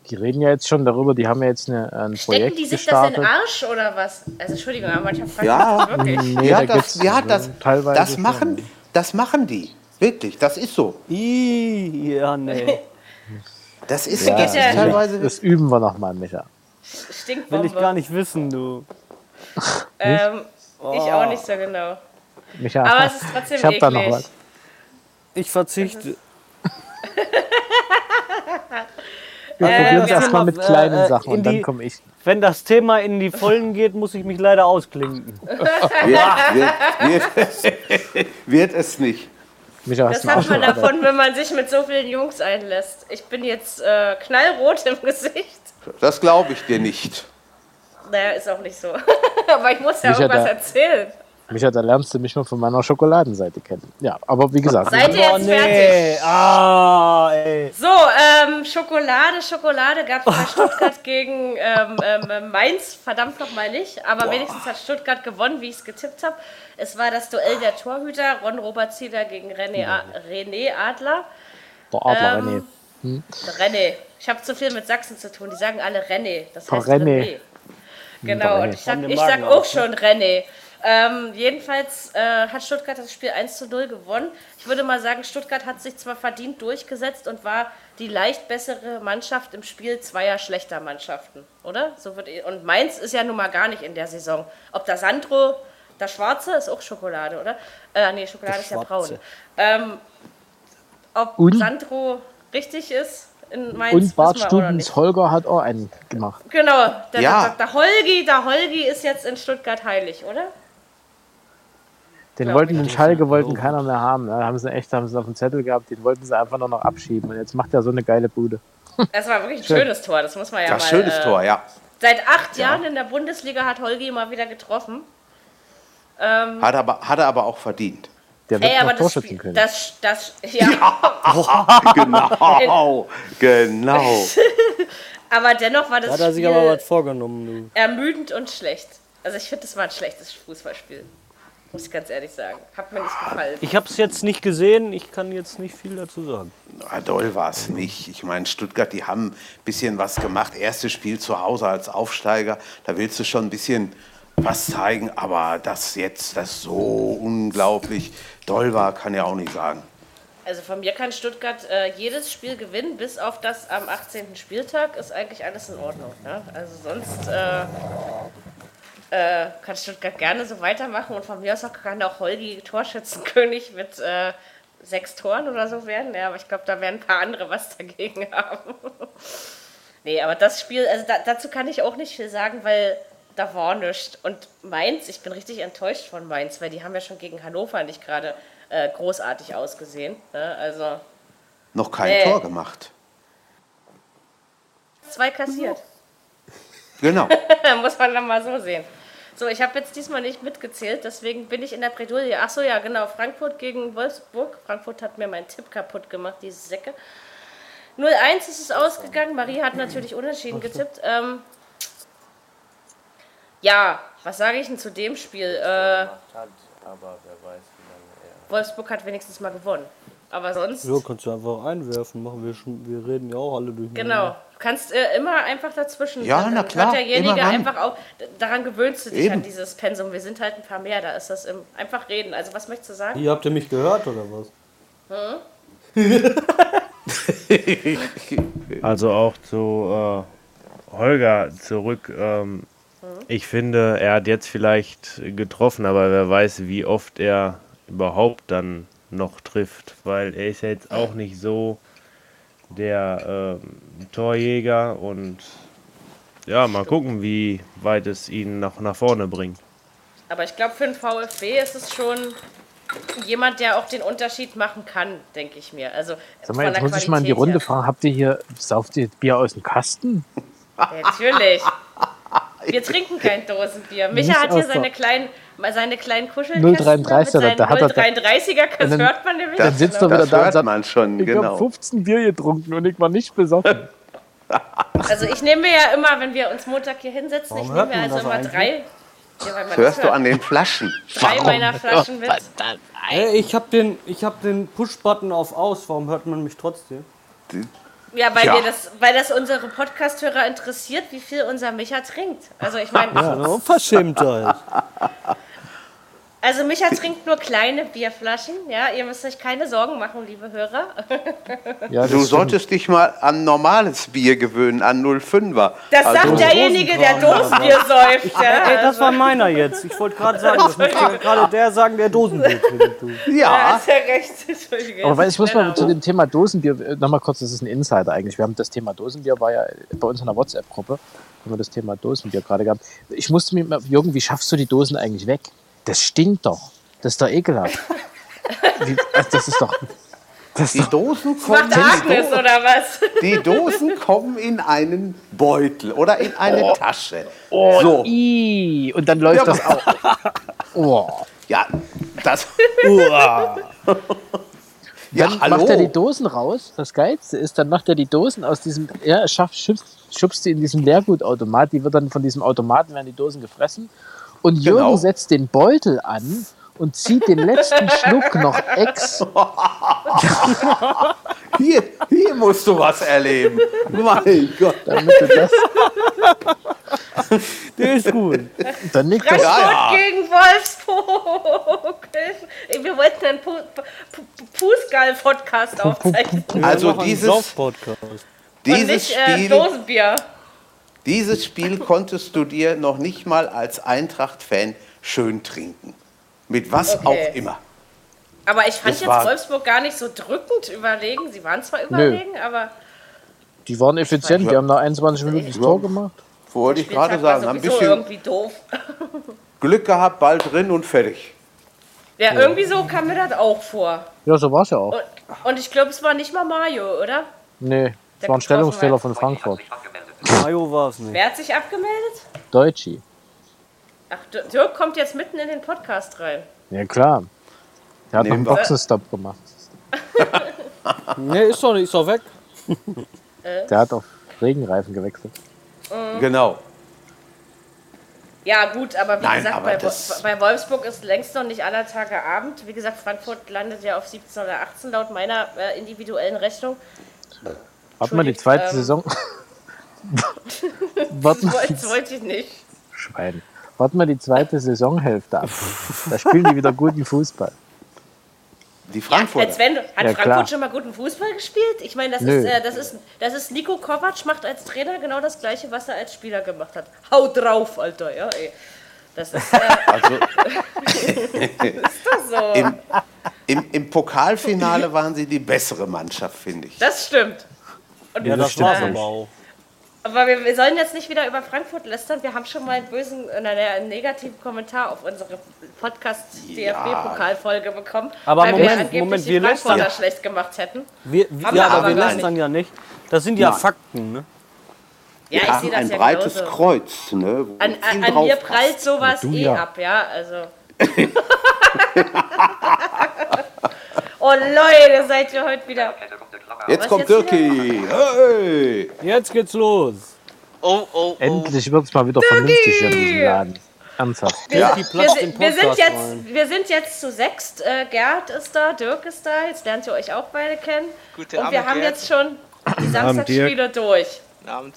Die reden ja jetzt schon darüber, die haben ja jetzt eine, ein stecken Projekt die sich das in gestartet. den Arsch oder was? Also Entschuldigung, aber manchmal frage Ja. ich mich wirklich. Nee, ja, da das, ja das, teilweise das, schon. machen, das machen die. Wirklich, das ist so. Ih, ja, nee. Das ist, Ja, das ist ja- teilweise. Das üben wir nochmal, Micha. Stinkbombe. Will ich gar nicht wissen, du. Ähm, Ich auch nicht so genau. Micha, Aber es ist trotzdem ich hab eklig. da noch was. Ich verzichte. Wir Äh, probieren es erstmal mit äh, kleinen äh, Sachen in und dann die- komme ich. Wenn das Thema in die Vollen geht, muss ich mich leider ausklinken. Wird, wird, wird, wird es nicht. Micha, Das hat man Arbeit? davon, wenn man sich mit so vielen Jungs einlässt. Ich bin jetzt äh, knallrot im Gesicht. Das glaube ich dir nicht. Naja, ist auch nicht so. Aber ich muss ja Micha, irgendwas da- erzählen. Micha, da lernst du mich mal von meiner Schokoladenseite kennen. Ja, aber wie gesagt, Seid ihr Oh jetzt nee. fertig? Ah, ey. So, ähm, Schokolade, Schokolade gab es bei Stuttgart gegen ähm, ähm, Mainz, verdammt nochmal nicht. Aber wenigstens hat Stuttgart gewonnen, wie ich es getippt habe. Es war das Duell der Torhüter, Ron Robert Zieler gegen René, A René Adler. der Adler Ähm, René. René. Ich habe zu viel mit Sachsen zu tun. Die sagen alle René. Das heißt René. René. Genau, René. und ich sag, Von dem ich sag auch ne? schon René. Ähm, jedenfalls äh, hat Stuttgart das Spiel 1 zu 0 gewonnen. Ich würde mal sagen, Stuttgart hat sich zwar verdient durchgesetzt und war die leicht bessere Mannschaft im Spiel zweier schlechter Mannschaften, oder? So wird, und Mainz ist ja nun mal gar nicht in der Saison. Ob der Sandro, der Schwarze, ist auch Schokolade, oder? Äh, nee, Schokolade ist ja braun. Ähm, ob Und? Sandro richtig ist in Mainz, Und Bart. Stubens Holger hat auch einen gemacht. Genau, der, Ja. der, der, Holgi, der Holgi ist jetzt in Stuttgart heilig, oder? Den wollten den Schalke wollten keiner mehr haben. Da haben sie echt, haben sie auf dem Zettel gehabt, den wollten sie einfach nur noch abschieben. Und jetzt macht er so eine geile Bude. Das war wirklich ein Schön. schönes Tor, das muss man ja Das mal. schönes äh, Tor, ja. Seit acht Jahren in der Bundesliga hat Holgi mal wieder getroffen. Ähm, Hat aber, hat er aber auch verdient. Der wird ey, aber noch das, Torschützenkönig. das, das, ja, Genau, genau. aber dennoch war Da das hat er sich Spiel aber was vorgenommen, ermüdend und schlecht. Also ich finde, das war ein schlechtes Fußballspiel. Muss ich ganz ehrlich sagen. Hat mir nicht gefallen. Ich habe es jetzt nicht gesehen, ich kann jetzt nicht viel dazu sagen. Ah, Doll war es nicht. Ich meine, Stuttgart, die haben ein bisschen was gemacht. Erstes Spiel zu Hause als Aufsteiger, da willst du schon ein bisschen was zeigen. Aber das jetzt, das so unglaublich doll war, kann ja auch nicht sagen. Also von mir kann Stuttgart äh, jedes Spiel gewinnen, bis auf das am 18. Spieltag ist eigentlich alles in Ordnung. Ne? Also sonst äh, äh, kann Stuttgart gerne so weitermachen und von mir aus auch kann auch Holgi Torschützenkönig mit äh, sechs Toren oder so werden. Ja, aber ich glaube, da werden ein paar andere was dagegen haben. nee, aber das Spiel, also da, dazu kann ich auch nicht viel sagen, weil da war nichts. Und Mainz, ich bin richtig enttäuscht von Mainz, weil die haben ja schon gegen Hannover nicht gerade äh, großartig ausgesehen. Ne? Also Noch kein Nee. Tor gemacht. zwei kassiert. Genau. Muss man dann mal so sehen. So, ich habe jetzt diesmal nicht mitgezählt, deswegen bin ich in der Bredouille. Ach so, ja, genau. Frankfurt gegen Wolfsburg. Frankfurt hat mir meinen Tipp kaputt gemacht, diese Säcke. 0-1 ist es ausgegangen. Marie hat natürlich unentschieden getippt. Ähm, ja, was sage ich denn zu dem Spiel? Äh, Wolfsburg hat wenigstens mal gewonnen. Aber sonst. Ja, kannst du einfach einwerfen, machen wir schon, wir reden ja auch alle durch. Genau. Du kannst äh, immer einfach dazwischen. Ja, Dann na hört klar, derjenige immer ran. einfach auch. Daran gewöhnst du dich Eben. an dieses Pensum. Wir sind halt ein paar mehr. Da ist das im, einfach reden. Also, was möchtest du sagen? Hier habt ihr mich gehört oder was? Also auch zu äh, Holger zurück. Ähm, Ich finde, er hat jetzt vielleicht getroffen, aber wer weiß, wie oft er überhaupt dann noch trifft, weil er ist ja jetzt auch nicht so der ähm, Torjäger und ja, mal gucken, wie weit es ihn noch nach vorne bringt. Aber ich glaube, für den VfB ist es schon jemand, der auch den Unterschied machen kann, denke ich mir. Also, Sag mal, jetzt muss ich mal in die Runde her. fragen, habt ihr hier, sauft ihr Bier aus dem Kasten? Ja, Natürlich. Wir trinken kein Dosenbier. Micha hat hier seine kleinen, seine kleinen Kuschelkästen 0,33er, da mit da hat er- seinen 0,33er, das dann- hört man nämlich. dann sitzt er genau. wieder Das da und hört sagt, man schon, Ich genau. habe 15 Bier getrunken und ich war nicht besoffen. Also ich nehme mir ja immer, wenn wir uns Montag hier hinsetzen, Warum ich nehme mir also immer eigentlich? drei, ja, Hörst das du an den Flaschen. drei meiner Flaschen mit. Ich hab den, ich hab den Push-Button auf aus, warum hört man mich trotzdem? Ja, weil, Ja. Wir das, weil das unsere Podcast-Hörer interessiert, wie viel unser Micha trinkt. Also ich meine, Ja, eine Unverschämtheit. also Micha trinkt nur kleine Bierflaschen. Ja, ihr müsst euch keine Sorgen machen, liebe Hörer. Ja, Du solltest dich mal an normales Bier gewöhnen, an 05er. Das Also- sagt derjenige, der Dosenbier säuft. Ja, Ey, das war meiner jetzt. Ich wollte gerade sagen, das möchte gerade der sagen, der Dosenbier trinkt. du. ja, Ja, ist ja recht. Aber jetzt muss man Genau. zu dem Thema Dosenbier, nochmal kurz, das ist ein Insider eigentlich. Wir haben das Thema Dosenbier, war ja bei uns in der WhatsApp-Gruppe, haben wir das Thema Dosenbier gerade gehabt. Ich musste mir mal, Jürgen, wie schaffst du die Dosen eigentlich weg? Das stinkt doch. Das ist doch ekelhaft. Wie, also das ist doch. Das die Dosen, kommen, Macht Agnes oder was? die Dosen kommen in einen Beutel oder in eine Tasche. so, Ih, und dann läuft Ja, das auch. Oh. ja, das. Dann Ja, hallo. macht er die Dosen raus. Das Geilste ist, dann macht er die Dosen aus diesem, ja, er schafft, schubst, schubst die in diesen Leergutautomat. Die wird dann von diesem Automaten werden die Dosen gefressen. Und Jürgen Genau. setzt den Beutel an und zieht den letzten Schluck noch ex. Hier, hier musst du was erleben. Mein Gott. Damit du das, Der ist gut. dann nickt das. Frankfurt ja. gegen Wolfsburg. Wir wollten einen Pu Pu Pu Fußgall-Podcast aufzeichnen. Also dieses, Sauf-Podcast. Und dieses nicht äh, Spiel, Dosenbier. Dieses Spiel konntest du dir noch nicht mal als Eintracht-Fan schön trinken. Mit was Okay. auch immer. Aber ich fand Das jetzt war- Wolfsburg gar nicht so drückend überlegen. Sie waren zwar überlegen, aber Die waren effizient, die haben nach 21 Minuten das Tor gemacht. Wollte ich gerade war sagen. Ein sowieso bisschen irgendwie doof. Glück gehabt, Ball drin und fertig. Ja, irgendwie so kam mir das auch vor. Ja, so war es ja auch. Und, und ich glaube, es war nicht mal Mario, oder? Nee, das Der war ein Stellungsfehler von Frankfurt. Mayo war es nicht. Wer hat sich abgemeldet? Deutschi. Ach, Dirk kommt jetzt mitten in den Podcast rein. Ja, klar. Der hat noch einen. Boxenstopp gemacht. Nee, ist doch nicht, ist doch weg. Der hat auf Regenreifen gewechselt. Genau. Ja, gut, aber wie Nein, gesagt, aber bei, bei Wolfsburg ist längst noch nicht aller Tage Abend. Wie gesagt, Frankfurt landet ja auf 17 oder 18 laut meiner äh, individuellen Rechnung. Warten wir die zweite ähm, Saison. Warten Das wollte, das wollte ich nicht. Schwein. Warten wir die zweite Saisonhälfte ab. Da spielen die wieder guten Fußball. Die Frankfurter. Wenn, hat Ja, Frankfurt klar. schon mal guten Fußball gespielt? Ich meine, das Nö. ist, äh, das, ist, das ist Nico Kovac, macht als Trainer genau das gleiche, was er als Spieler gemacht hat. Hau drauf, Alter, ja, ey. Das ist, äh, Also ist doch so. im, im, im Pokalfinale waren sie die bessere Mannschaft, finde ich. Das stimmt. Und Ja, das stimmt war's nicht. aber auch. Aber wir, wir sollen jetzt nicht wieder über Frankfurt lästern. Wir haben schon mal einen bösen, äh, nein, einen negativen Kommentar auf unsere Podcast-DFB-Pokalfolge bekommen. Aber weil wir Moment, angeblich Moment, die wir Frankfurter lästern- schlecht gemacht hätten. Wir, wir, ja, wir aber wir lästern ja nicht. Das sind ja Nein. Fakten, ne? Ja, ich sehe das ein ja breites genauso. Kreuz, ne? An, an, an mir passt. prallt sowas eh ja. ab, ja, also. oh Leute, seid ihr heute wieder. Jetzt kommt Dirki. Hey. Jetzt geht's los. Oh, oh, oh. Endlich wird es mal wieder vernünftig hier in diesem Laden. Ernsthaft. Ja. Die Wir, sind- wir, sind jetzt, wir sind jetzt zu sechst. Äh, Gerd ist da, Dirk ist da. Jetzt lernt ihr euch auch beide kennen. Guten Und wir Abend, haben Gerd. jetzt schon die Samstagsspiele durch. Guten Abend.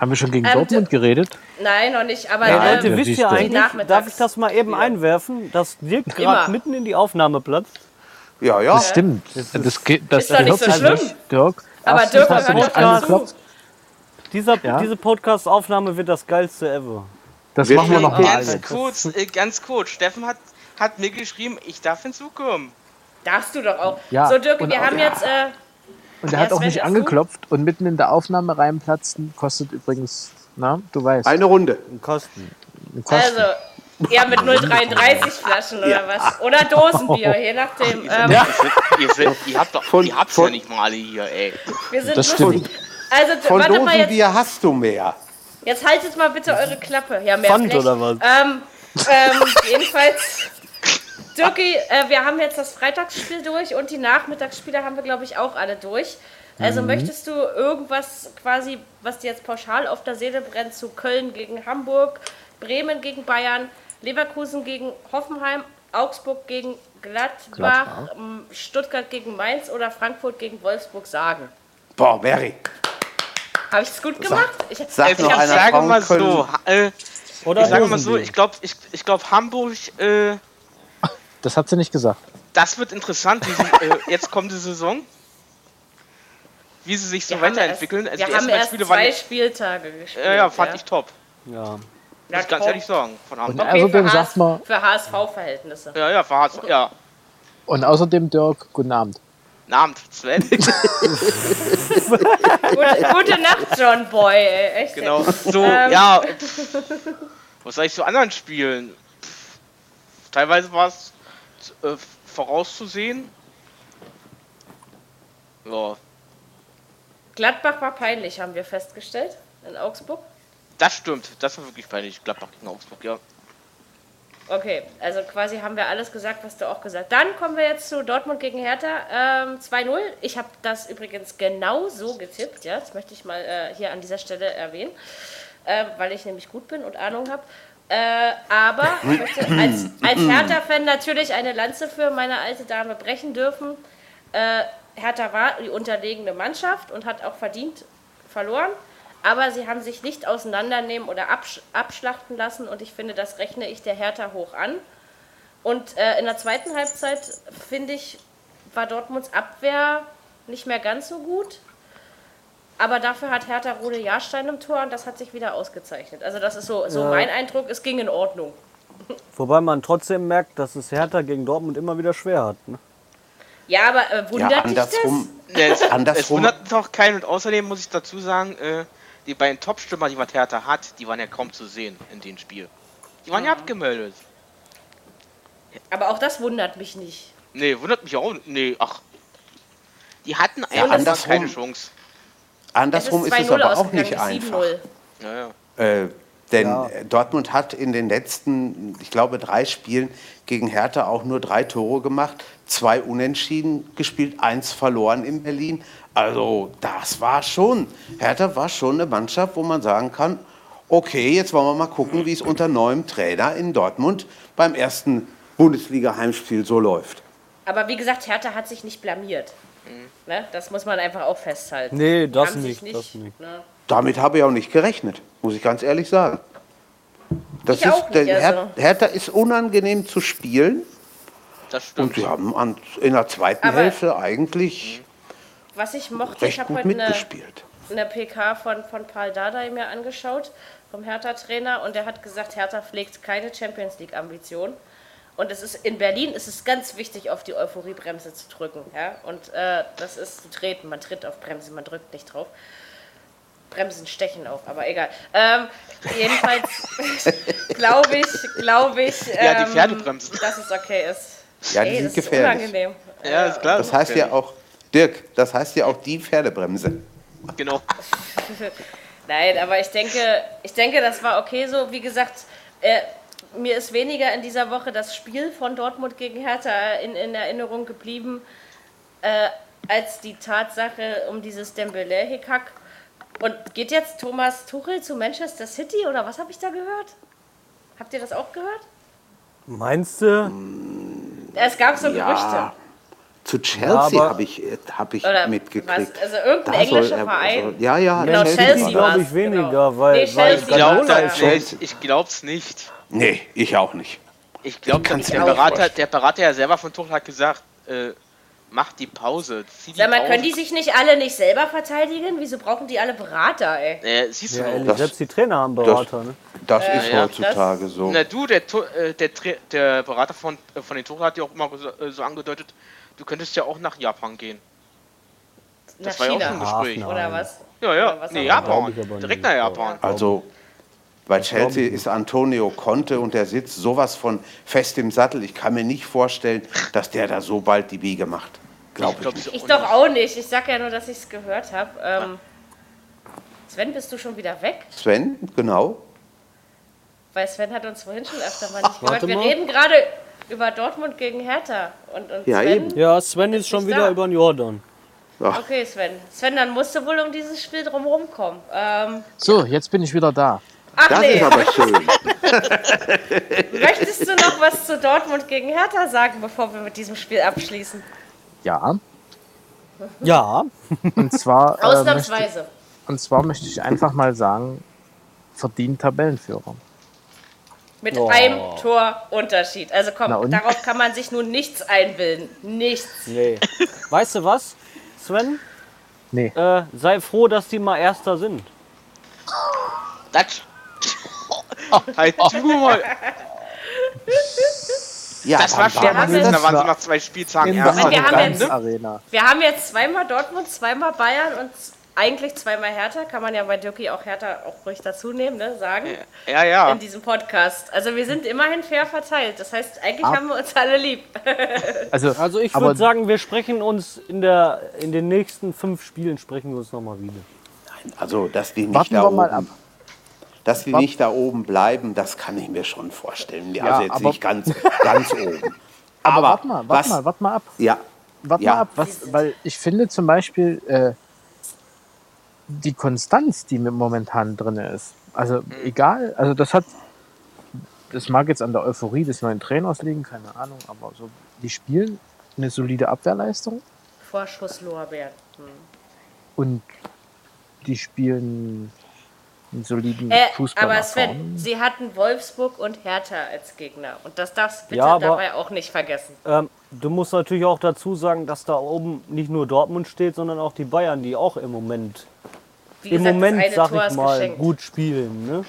Haben wir schon gegen Ähm, Dortmund geredet? Nein, noch nicht. Aber Hey, ähm, Leute, wisst siehst ihr eigentlich, darf ich das mal eben einwerfen, dass Dirk gerade mitten in die Aufnahme platzt? Ja, ja. Das stimmt. Das, geht, das Ist doch nicht so schlimm. Dirk. Aber Dirk hast du gehört nicht angeklopft. Dieser, Ja. Diese Podcast-Aufnahme wird das geilste ever. Das Wir machen wir noch mal ganz jetzt. kurz, äh, ganz kurz. Steffen hat, hat mir geschrieben, ich darf hinzukommen. darfst du doch auch. Ja, so, Dirk, und wir auch- haben jetzt. Äh, Und er hat auch nicht angeklopft und mitten in der Aufnahme reinplatzen kostet übrigens, na, du weißt, Eine Runde. Ein Kosten. einen Kosten. also. Ja, mit 0,33 Flaschen oder was. Oder Dosenbier, je nachdem. Ähm, Ihr, seid- ihr, ihr habt doch, Von- ihr habt's von- ja nicht mal alle hier, ey. wir sind Das lustig. stimmt. Also, Von warte mal, jetzt, Dosenbier hast du mehr. jetzt haltet mal bitte eure Klappe. Ja, mehr Pfand oder was? Ähm, ähm, jedenfalls, Dirki, äh, wir haben jetzt das Freitagsspiel durch und die Nachmittagsspiele haben wir, glaube ich, auch alle durch. Also Mhm. möchtest du irgendwas quasi, was dir jetzt pauschal auf der Seele brennt, zu Köln gegen Hamburg, Bremen gegen Bayern, Leverkusen gegen Hoffenheim, Augsburg gegen Gladbach, Gladbach. ähm, Stuttgart gegen Mainz oder Frankfurt gegen Wolfsburg sagen? Boah, Mary. Habe ich es gut gemacht? Ich, Sag noch ich einer sage mal so, äh, Oder ich sage mal so, ich glaube, ich, ich glaub, Hamburg, äh, Das hat sie nicht gesagt. das wird interessant, wie sie, äh, jetzt kommende Saison. Wie sie sich so wir haben weiterentwickeln. Erst, Also wir haben erst zwei ja, Spieltage gespielt. ja, ja, fand ich top. Ja. Muss Ja, ich ganz top. ehrlich sagen. Von Und Hamburg. Okay, für, außerdem sagt man, für HSV-Verhältnisse. Ja, ja, war ja. und außerdem Dirk, guten Abend. Guten Abend, Sven. Gute, gute Nacht, John Boy. Ey. Echt. genau. So, Ähm. ja. pff, Was soll ich zu anderen Spielen? Pff, Teilweise war es äh, vorauszusehen. Ja, Gladbach war peinlich, haben wir festgestellt. In Augsburg. Das stimmt. Das war wirklich peinlich. Gladbach gegen Augsburg, ja. Okay, also quasi haben wir alles gesagt, was du auch gesagt hast. Dann kommen wir jetzt zu Dortmund gegen Hertha. Ähm, 2-0. Ich habe das übrigens genau so getippt, ja. Das möchte ich mal äh, hier an dieser Stelle erwähnen, äh, weil ich nämlich gut bin und Ahnung habe. Äh, aber ich möchte als, als Hertha-Fan natürlich eine Lanze für meine alte Dame brechen dürfen. Äh, Hertha war die unterlegene Mannschaft und hat auch verdient verloren. Aber sie haben sich nicht auseinandernehmen oder absch abschlachten lassen und ich finde, das rechne ich der Hertha hoch an. Und äh, in der zweiten Halbzeit, finde ich, war Dortmunds Abwehr nicht mehr ganz so gut. Aber dafür hat Hertha Rode Jahrstein im Tor und das hat sich wieder ausgezeichnet. Also das ist so, so Ja. mein Eindruck, es ging in Ordnung. Wobei man trotzdem merkt, dass es Hertha gegen Dortmund immer wieder schwer hat. Ne? Ja, aber äh, wundert Ja, dich das? andersrum. Ja, es, es Andersrum. wundert doch keinen und außerdem muss ich dazu sagen, äh, die beiden Top-Stürmer, die was Hertha hat, die waren ja kaum zu sehen in dem Spiel. Die waren ja abgemeldet. Aber auch das wundert mich nicht. Nee, wundert mich auch. Nee, ach. Die hatten Ja, einfach andersrum. keine Chance. Andersrum es ist ist es 2-0 aber auch nicht einfach. 7-0. Ja, ja. Äh, denn Ja. Dortmund hat in den letzten, ich glaube, drei Spielen gegen Hertha auch nur drei Tore gemacht, zwei Unentschieden gespielt, eins verloren in Berlin. Also das war schon, Hertha war schon eine Mannschaft, wo man sagen kann, okay, jetzt wollen wir mal gucken, wie es unter neuem Trainer in Dortmund beim ersten Bundesliga-Heimspiel so läuft. Aber wie gesagt, Hertha hat sich nicht blamiert. Ne? Das muss man einfach auch festhalten. Nee, das haben sich nicht, das nicht. Ne? Damit habe ich auch nicht gerechnet, muss ich ganz ehrlich sagen. Das Ich auch ist, der nicht, also. Her Hertha ist unangenehm zu spielen. Das stimmt. Und sie haben an, in der zweiten Aber- Hälfte eigentlich Was ich mochte, ich habe heute eine, mitgespielt. eine PK von, von Paul Dardai mir angeschaut, vom Hertha-Trainer, und der hat gesagt, Hertha pflegt keine Champions League-Ambition. Und es ist in Berlin ist es ganz wichtig, auf die Euphoriebremse zu drücken. Ja? Und äh, das ist zu treten. Man tritt auf Bremse, man drückt nicht drauf. Bremsen stechen auch, aber egal. Ähm, jedenfalls glaube ich, glaube ich, Ja, die ähm, Pferdebremsen. dass es okay ist. Ja, die Ey, sind das gefährlich. ist unangenehm. Ja, ist klar. Das heißt ja auch, Dirk, das heißt ja auch die Pferdebremse. Genau. Nein, aber ich denke, ich denke, das war okay so. Wie gesagt, äh, mir ist weniger in dieser Woche das Spiel von Dortmund gegen Hertha in, in Erinnerung geblieben, äh, als die Tatsache um dieses Dembele-Hickhack. Und geht jetzt Thomas Tuchel zu Manchester City oder was habe ich da gehört? Habt ihr das auch gehört? Meinst du? Es gab so Ja, Gerüchte. Zu Chelsea habe ich, äh, hab ich Oder mitgekriegt. was? Also irgendein Da soll englischer er- Verein. soll- ja, ja, Genau, Chelsea. Chelsea das. Glaube ich weniger, genau. weil, Nee, weil Chelsea. Ich, glaub, das, Chelsea. ich glaub's nicht. Nee, ich auch nicht. Ich glaube, der, Berater, der Berater ja selber von Tuchel hat gesagt, äh, mach die Pause. Zieh die Sag mal, Pause. können die sich nicht alle nicht selber verteidigen? Wieso brauchen die alle Berater, ey? Äh, siehst du ja, Das- selbst die Trainer haben Berater. Ne? Das ist ja, heutzutage so. Na du, der, äh, der, der Berater von, äh, von den Tuchel hat ja auch immer so, äh, so angedeutet, du könntest ja auch nach Japan gehen. Das Nach war ja auch China. ein Gespräch. Ach, Oder was? Ja, ja, was nee, Japan. ich Direkt nach Japan. Also bei Chelsea ist Antonio Conte und der sitzt sowas von fest im Sattel. Ich kann mir nicht vorstellen, dass der da so bald die Biege macht. Glaube ich, glaub, nicht. so- Ich doch auch nicht. Ich sag ja nur, dass ich es gehört habe. Ähm, Sven, bist du schon wieder weg? Sven, genau. Weil Sven hat uns vorhin schon öfter mal nicht gehört. Wir mal. reden gerade über Dortmund gegen Hertha. Und, und Ja, Sven, eben. Ja, Sven ist schon nicht wieder da. über den Jordan. Okay, Sven. Sven, dann musst du wohl um dieses Spiel drumherum kommen. Ähm, So, jetzt bin ich wieder da. Ach Das nee. ist aber schön. Möchtest du noch was zu Dortmund gegen Hertha sagen, bevor wir mit diesem Spiel abschließen? Ja, Ja, und zwar, äh, möchte, Ausnahmsweise. und zwar möchte ich einfach mal sagen, verdient Tabellenführer. Mit Oh. einem Tor Unterschied. Also komm, darauf kann man sich nun nichts einbilden. Nichts. nee. Weißt du was, Sven? Nee. Äh, sei froh, dass die mal Erster sind. Das. halt du mal. Ja, Das war schwer haben wir- da waren sie nach zwei Spieltagen In der erst. wir haben jetzt- Arena. Wir haben jetzt zweimal Dortmund, zweimal Bayern und eigentlich zweimal Hertha. Kann man ja bei Dirki auch Hertha auch ruhig dazu nehmen, ne? Sagen. Ja, ja. In diesem Podcast. Also wir sind immerhin fair verteilt. Das heißt, eigentlich Ab- haben wir uns alle lieb. Also, Also ich würde sagen, wir sprechen uns in, der, in den nächsten fünf Spielen sprechen wir uns nochmal wieder. Also, dass die nicht Warten da wir oben, mal ab. dass die Wart- nicht da oben bleiben, das kann ich mir schon vorstellen. Ja, also jetzt aber- nicht ganz, ganz oben. aber, Aber warte mal, warte mal, warte mal ab. Ja, Warte Ja. mal ab, was, weil ich finde zum Beispiel äh, die Konstanz, die momentan drin ist, also egal, also das hat, das mag jetzt an der Euphorie des neuen Trainers liegen, keine Ahnung, aber so, die spielen eine solide Abwehrleistung. Vorschusslorbeeren. und die spielen einen soliden Äh, Fußball aber Sven, sie hatten Wolfsburg und Hertha als Gegner. Und das darfst du bitte Ja, aber- dabei auch nicht vergessen. Ähm, du musst natürlich auch dazu sagen, dass da oben nicht nur Dortmund steht, sondern auch die Bayern, die auch im Moment, Wie im gesagt, Moment, sag Tor ich mal, geschenkt. gut spielen. Ne?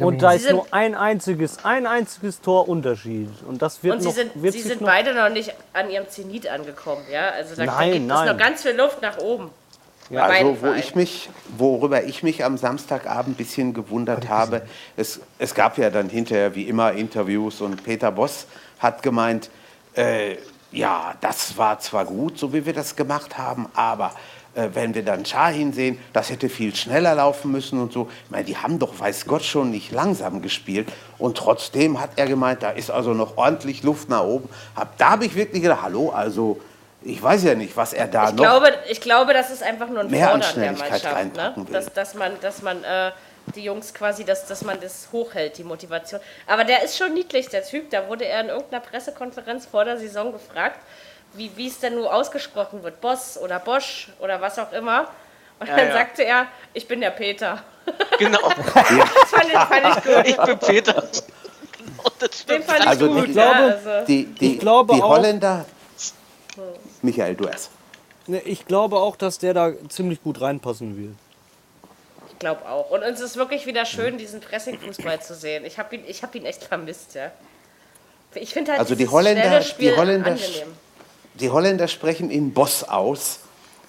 Und da ist nur ein einziges, ein einziges Tor Unterschied. Und das wird Und sie noch, sind, wird sie sich sind noch beide noch nicht an ihrem Zenit angekommen, ja? Also da Nein, gibt es noch ganz viel Luft nach oben. Bei Also, wo ich mich, worüber ich mich am Samstagabend ein bisschen gewundert habe, es, es gab ja dann hinterher wie immer Interviews und Peter Boss hat gemeint, äh, ja, das war zwar gut, so wie wir das gemacht haben, aber äh, wenn wir dann Shahin sehen, das hätte viel schneller laufen müssen und so. Ich meine, die haben doch, weiß Gott, schon nicht langsam gespielt. Und trotzdem hat er gemeint, da ist also noch ordentlich Luft nach oben. Hab, da habe ich wirklich gedacht, hallo, also ich weiß ja nicht, was er da Ich noch... glaube, ich glaube, das ist einfach nur ein mehr Fordern der Mannschaft. Ne? Dass, dass man, dass man äh, die Jungs quasi, dass, dass man das hochhält, die Motivation. Aber der ist schon niedlich, der Typ. Da wurde er in irgendeiner Pressekonferenz vor der Saison gefragt, wie, wie es denn nur ausgesprochen wird. Boss oder Bosch oder was auch immer. Und Ja, dann ja. sagte er, ich bin der Peter. Genau. Das fand ich, fand ich gut. Ich bin Peter. Genau, das Den stimmt. fand ich Also gut. ich ja, glaube, also. Die, die, Ich glaube die auch- Holländer. Michael, du erst. Ne, Ich glaube auch, dass der da ziemlich gut reinpassen will. Ich glaube auch. Und es ist wirklich wieder schön, diesen Pressing-Fußball zu sehen. Ich habe ihn, ich hab ihn echt vermisst, ja. Ich finde halt Also die Holländer- die Holländer- angenehm. Die Holländer sprechen ihn Boss aus.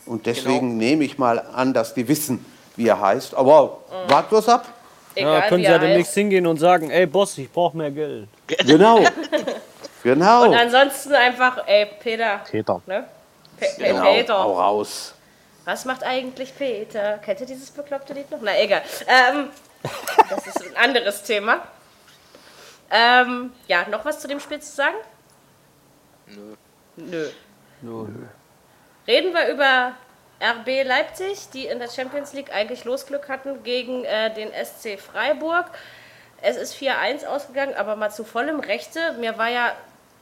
Und deswegen Genau. nehme ich mal an, dass die wissen, wie er heißt. Aber Mhm. wart bloß ab. Egal, Ja, können wie sie ja demnächst hingehen und sagen, ey Boss, ich brauche mehr Geld. Genau. genau. Und ansonsten einfach, ey, Peter. Peter. Ne? Pe genau. Peter. Hau raus. Was macht eigentlich Peter? Kennt ihr dieses bekloppte Lied noch? Na, egal. Ähm, das ist ein anderes Thema. Ähm, ja, noch was zu dem Spiel zu sagen? Nö. Nö. Reden wir über RB Leipzig, die in der Champions League eigentlich Losglück hatten gegen äh, den SC Freiburg. Es ist 4-1 ausgegangen, aber mal zu vollem Rechte. Mir war ja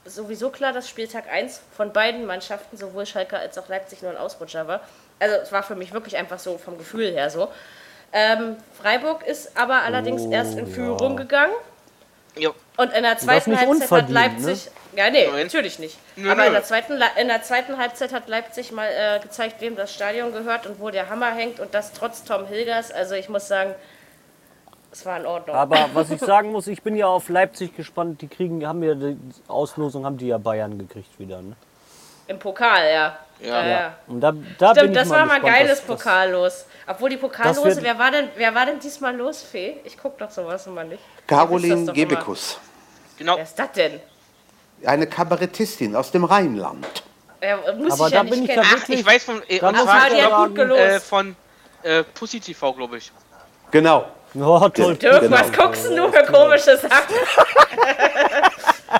sowieso klar, dass Spieltag 1 von beiden Mannschaften, sowohl Schalke als auch Leipzig, nur ein Ausrutscher war. Also es war für mich wirklich einfach so vom Gefühl her so. Ähm, Freiburg ist aber allerdings erst in Führung gegangen. Jo. Und in der zweiten Halbzeit hat unverdient, Leipzig. Ja, nee, Nein. natürlich nicht. Nö, Aber nö. in der, zweiten, in der zweiten Halbzeit hat Leipzig mal äh, gezeigt, wem das Stadion gehört und wo der Hammer hängt. Und das trotz Tom Hilgers. Also ich muss sagen, es war in Ordnung. Aber was ich sagen muss, ich bin ja auf Leipzig gespannt. Die kriegen, haben ja die Auslosung, haben die ja Bayern gekriegt wieder. Ne? Im Pokal, ja. Ja, ja. Und da, da bin Stimmt, ich das mal war mal gespannt, geiles was- was- Pokallos. Obwohl die Pokallose, wird- wer war denn, wer war denn diesmal los, Fee? Ich guck doch sowas immer nicht. Caroline Gebekus. Genau. Wer ist das denn? Eine Kabarettistin aus dem Rheinland. Ja, muss Aber ich ja da nicht bin ich kennen. ja Ach, wirklich- ich weiß von. Äh, und zwar, ja gut gelost. äh, von äh, Pussy TV, glaube ich. Genau. Oh, toll. Dirk, Genau. was guckst du für komische Sachen?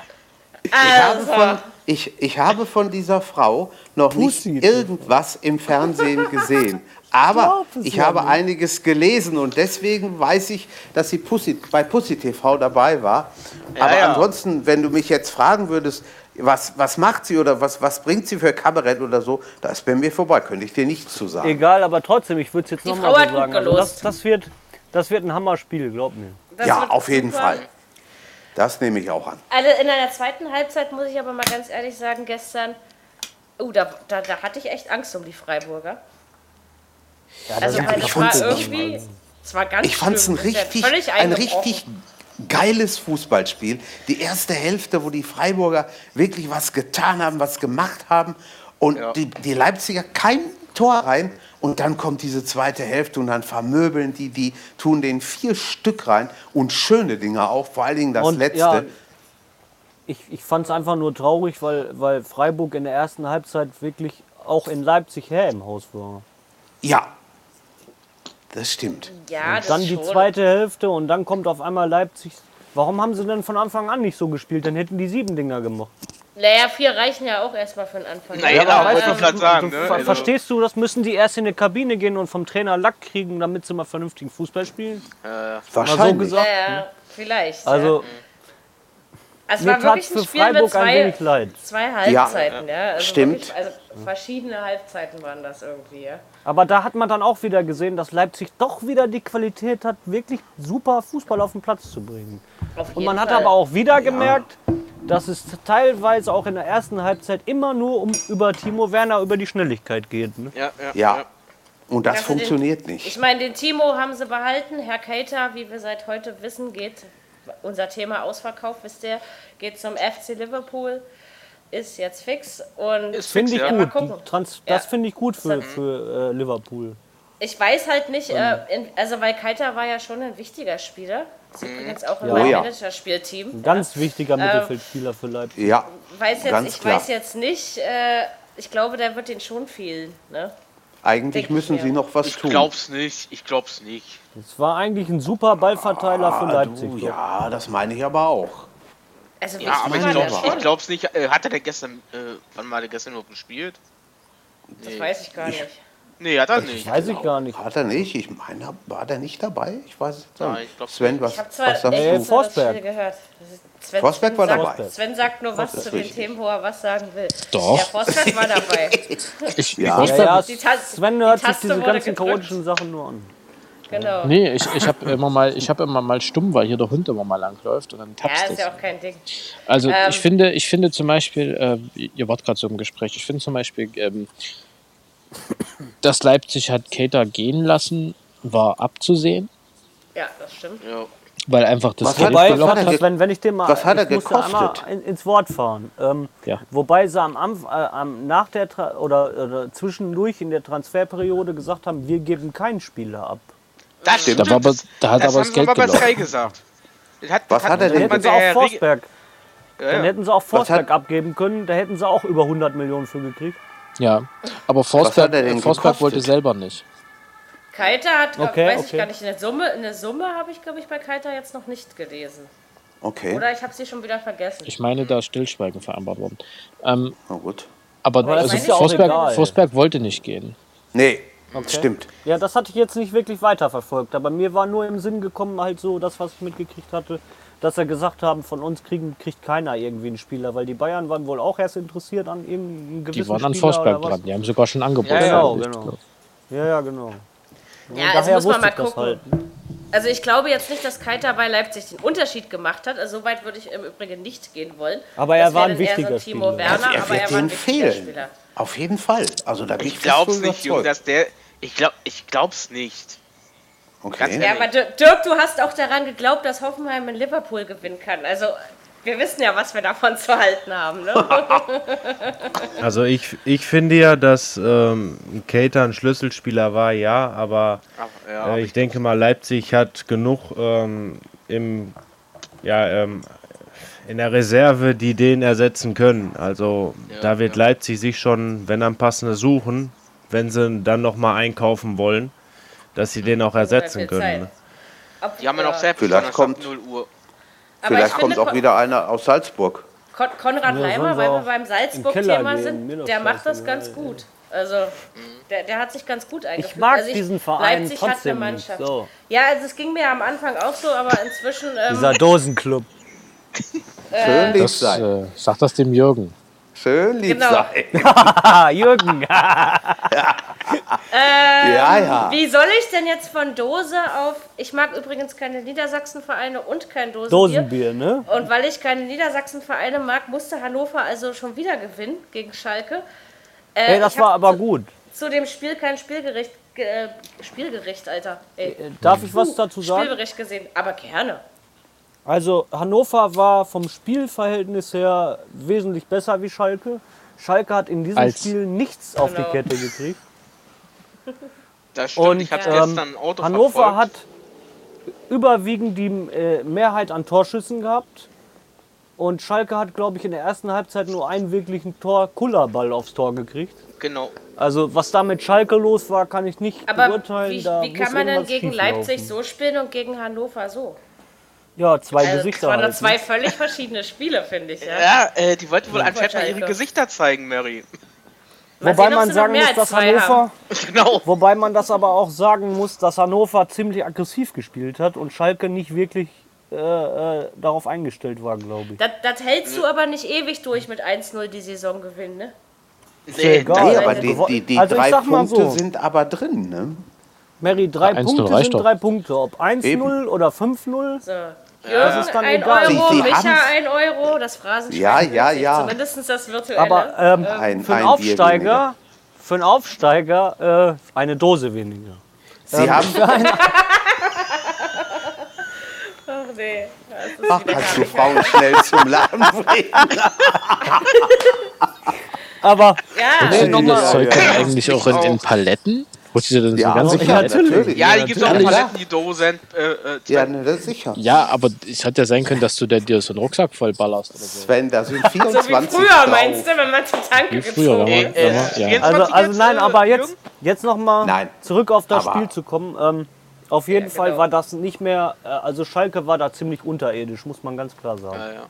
Ich habe also, von, ich, ich habe von dieser Frau noch nicht Pussy. irgendwas im Fernsehen gesehen. Aber ich ja habe nicht. einiges gelesen und deswegen weiß ich, dass sie Pussy, bei Pussy TV dabei war. Aber ja. ansonsten, wenn du mich jetzt fragen würdest, was, was macht sie oder was, was bringt sie für Kabarett oder so, da ist bei mir vorbei, könnte ich dir nichts zu sagen. Egal, aber trotzdem, ich würde es jetzt Die nochmal Frau so hat gut sagen. Also gelost. das, das, wird, das wird ein Hammerspiel, glaub mir. Das ja, auf jeden super. Fall. Das nehme ich auch an. Also in einer zweiten Halbzeit muss ich aber mal ganz ehrlich sagen, gestern, oh, da, da, da hatte ich echt Angst um die Freiburger. also, weil ich war fand's- irgendwie, es war ganz Ich fand es ein richtig, ein richtig geiles Fußballspiel. Die erste Hälfte, wo die Freiburger wirklich was getan haben, was gemacht haben und Ja. die, die Leipziger kein Tor rein. Und dann kommt diese zweite Hälfte und dann vermöbeln die, die tun den vier Stück rein und schöne Dinger auch, vor allen Dingen das Und, letzte. ja, Ich, ich fand es einfach nur traurig, weil, weil Freiburg in der ersten Halbzeit wirklich auch in Leipzig her im Haus war. Ja, das stimmt. Ja, das Dann die schon. zweite Hälfte und dann kommt auf einmal Leipzig. Warum haben sie denn von Anfang an nicht so gespielt? Dann hätten die sieben Dinger gemacht. Naja, vier reichen ja auch erstmal für den Anfang. Na ja, aber weißt du, sagen. du, Ne? ver- Also, Verstehst du, das müssen die erst in die Kabine gehen und vom Trainer Lack kriegen, damit sie mal vernünftigen Fußball spielen? äh, Mal so Wahrscheinlich. gesagt. Ja, ja, vielleicht. Also, ja. es mir war tat wirklich für ein Spiel mit Freiburg ein zwei, wenig leid. zwei Halbzeiten. Ja, Also stimmt. Wirklich, also verschiedene Halbzeiten waren das irgendwie. Ja. Aber da hat man dann auch wieder gesehen, dass Leipzig doch wieder die Qualität hat, wirklich super Fußball auf den Platz zu bringen. Auf Und man hat Fall. aber auch wieder gemerkt, dass es teilweise auch in der ersten Halbzeit immer nur um über Timo Werner über die Schnelligkeit geht. Ne? ja, ja, Ja. Und das Also den- funktioniert Ich nicht. meine, den Timo haben sie behalten. Herr Keita, wie wir seit heute wissen, geht, unser Thema Ausverkauf, wisst ihr, geht zum FC Liverpool, ist jetzt fix. Und Ist Finde ich Ja, gut. Trans Ja. Das finde ich gut für, für äh, Liverpool. ich weiß halt nicht, äh, in, also weil Keita war ja schon ein wichtiger Spieler. Ist übrigens auch in Ja. meinem Oh ja. Managerspielteam. Ein ganz wichtiger Mittelfeldspieler für Leipzig. Ja, Weiß jetzt, ganz ich klar. weiß jetzt nicht, äh, ich glaube, der wird den schon fehlen. Ne? Eigentlich Denk ich müssen sie noch was Ich tun. glaub's nicht, ich glaub's nicht. Es war eigentlich ein super Ballverteiler für Ah, Leipzig. du, ja, das meine ich aber auch. Also Ja, aber ich, glaub, ich glaub's nicht. Äh, hat er denn gestern, äh, wann mal der gestern überhaupt gespielt? Das weiß ich gar nicht. Nee, hat er nicht. Weiß ich gar nicht. Hat er nicht? Ich meine, war der nicht dabei? Ich weiß es jetzt Nein, nicht. ich glaub Sven, nicht. was, Ich habe zwar was sagst echt du? so das Forsberg. Spiel gehört. Sven, Forsberg war Sven dabei. Sagt, Sven sagt nur was zu den richtig. Themen, wo er was sagen will. Doch. Ja, Forsberg war dabei. Ich, Ja. Ja, ja, Die Sven die hört sich Taste diese wurde ganzen gedrückt. chaotischen Sachen nur an. Genau. Nee, ich, ich habe immer mal, ich habe immer mal stumm, weil hier der Hund immer mal langläuft und dann Ja, tappst ist ja auch kein Ding. Also Ähm, ich finde, ich finde zum Beispiel, äh, ihr wart gerade so im Gespräch, ich finde zum Beispiel, ähm, dass Leipzig hat Cater gehen lassen, war abzusehen, Ja, das stimmt. Ja. weil einfach das Was Geld hat- Wobei, was hat er ge- wenn, wenn ich dem mal, was hat er ich gekostet? in- ins Wort fahren. Ähm, Ja. Wobei sie am, äh, am nach der Tra oder, oder zwischendurch in der Transferperiode gesagt haben, wir geben keinen Spieler ab. Das stimmt. Da war aber- da hat das aber das Geld wir bei gesagt. Das hat, Was hat er Dann denn hätten sie auch Forsberg, Ja, dann ja. hätten sie auch Forsberg hat- abgeben können, da hätten sie auch über 100 Millionen für gekriegt. Ja, aber er Forsberg, Forsberg wollte selber nicht. Keiter hat, glaub- Okay, weiß ich okay. gar nicht, eine Summe, eine Summe habe ich, glaube ich, bei Keiter jetzt noch nicht gelesen. Okay, Oder ich habe sie schon wieder vergessen. Ich meine, da ist Stillschweigen vereinbart worden. Ähm, na gut. aber das also ist ja Forsberg, egal. Forsberg wollte nicht gehen. Nee, stimmt. Ja, das hatte ich jetzt nicht wirklich weiterverfolgt, aber mir war nur im Sinn gekommen, halt so das, was ich mitgekriegt hatte, dass er gesagt haben, von uns kriegen, kriegt keiner irgendwie einen Spieler, weil die Bayern waren wohl auch erst interessiert an irgendeinem gewissen Die waren an Spieler Forsberg dran. Die haben sogar schon Angebote. Ja, ja. Genau, genau. Ja, ja, genau. ja, also daher muss man mal das gucken. halt. Also ich glaube jetzt nicht, dass Keiter bei Leipzig den Unterschied gemacht hat. Also so weit würde ich im Übrigen nicht gehen wollen. Aber er Das war ein wichtiger so Timo Spieler. Werner, Also er aber wird er war ein fehlen. Spieler. Auf jeden Fall. Also da bin ich Ich glaub's fest nicht, überzeugt. dass der. Ich glaub, ich glaub's nicht. Okay. Ja, aber Dir- Dirk, du hast auch daran geglaubt, dass Hoffenheim in Liverpool gewinnen kann. Also wir wissen ja, was wir davon zu halten haben. Ne? Also ich, ich finde ja, dass ähm, Cater ein Schlüsselspieler war, ja, aber Aber, ja, äh, ich denke mal, Leipzig hat genug ähm, im, ja, ähm, in der Reserve, die den ersetzen können. Also Ja, da wird ja. Leipzig sich schon, wenn dann passende suchen, wenn sie dann nochmal einkaufen wollen, dass sie den auch ersetzen können. Ne? Die haben ja noch äh, selbst Vielleicht kommt- 0 Uhr. Vielleicht ich kommt finde, auch wieder einer aus Salzburg. Kon Konrad Ja, Leimer, weil wir beim Salzburg-Thema sind, der macht das ganz gut. Also, der, der hat sich ganz gut eingefügt. Ich mag also diesen Verein Leipzig hat eine trotzdem. Mannschaft. So. Ja, also es ging mir am Anfang auch so, aber inzwischen. Ähm, Dieser Dosenclub. Schön lieb Das, sein. äh, sag das dem Jürgen. Schön lieb Genau. sein. Jürgen. Ja, ja. Wie soll ich denn jetzt von Dose auf. Ich mag übrigens keine Niedersachsen-Vereine und kein Dosenbier. Dosenbier, ne? Und weil ich keine Niedersachsen-Vereine mag, musste Hannover also schon wieder gewinnen gegen Schalke. Äh, Ey, das war aber zu, gut. Zu dem Spiel kein Spielgericht. ge- Äh, Spielgericht, Alter. Ey. Äh, Darf ich was dazu sagen? Spielbericht gesehen, aber gerne. Also Hannover war vom Spielverhältnis her wesentlich besser wie Schalke. Schalke hat in diesem Als- Spiel nichts auf die Genau. Kette gekriegt. Das stimmt, Und ich habe ähm, gestern ein Auto Hannover verfolgt. hat überwiegend die äh, Mehrheit an Torschüssen gehabt. Und Schalke hat, glaube ich, in der ersten Halbzeit nur einen wirklichen Tor Kullerball aufs Tor gekriegt. Genau. Also was da mit Schalke los war, kann ich nicht Aber beurteilen. wie, wie kann man denn irgendwas gegen. Leipzig so spielen und gegen Hannover so? Ja, zwei Also, das Gesichter. waren doch halt, zwei ne? völlig verschiedene Spiele, finde ich. Ja? Ja, äh, die wollten wohl anscheinend mal ihre. Gesichter zeigen, Mary. Mal Wobei sehen, man sagen muss, dass Hannover, haben. genau. wobei man das aber auch sagen muss, dass Hannover ziemlich aggressiv gespielt hat und Schalke nicht wirklich äh, äh, darauf eingestellt war, glaube ich. Das, das hältst du aber nicht ewig durch mit 1-0 die Saison gewinnen, ne? Nee, egal. Nee, das- aber die, die, die Also drei Punkte so. sind aber drin. Ne? Mary, drei 1-0 Punkte sind doch. drei Punkte. Ob 1-0 Eben. oder 5-0, So. Das Jürgen, ist dann 1 egal. Euro, Sie- Sie Micha, 1 Euro, das Phrasenschwein. Ja, ja, ja. Zumindest das virtuelle. aber ähm, Ein- für einen ein Aufsteiger, für einen Aufsteiger äh, eine Dose weniger. Sie haben, Ach nee, das ach, kannst du. Frauen schnell zum Lachen bringen. Aber Ja, nochmal- das Zeug Ja, dann ja. eigentlich auch in, in Paletten? Holst du dir das Ja, so ganz sicher, Ja, natürlich. Ja, die gibt es auch in natürlich. Paletten, die Dosen. Äh, äh, Ja, ne, das ist sicher. Ja, aber es hat ja sein können, dass du dir- dir so einen Rucksack voll ballerst oder so. Sven, da sind so 24 wie früher, drauf. meinst du, wenn man zur Tanke Wie früher, gezogen ja. wird? äh, ja. 24 Also, also nein, aber jetzt, jetzt nochmal zurück auf das Aber- Spiel zu kommen. Ähm, auf jeden Ja, Fall genau. war das nicht mehr, äh, also Schalke war da ziemlich unterirdisch, muss man ganz klar sagen. Ja, ja.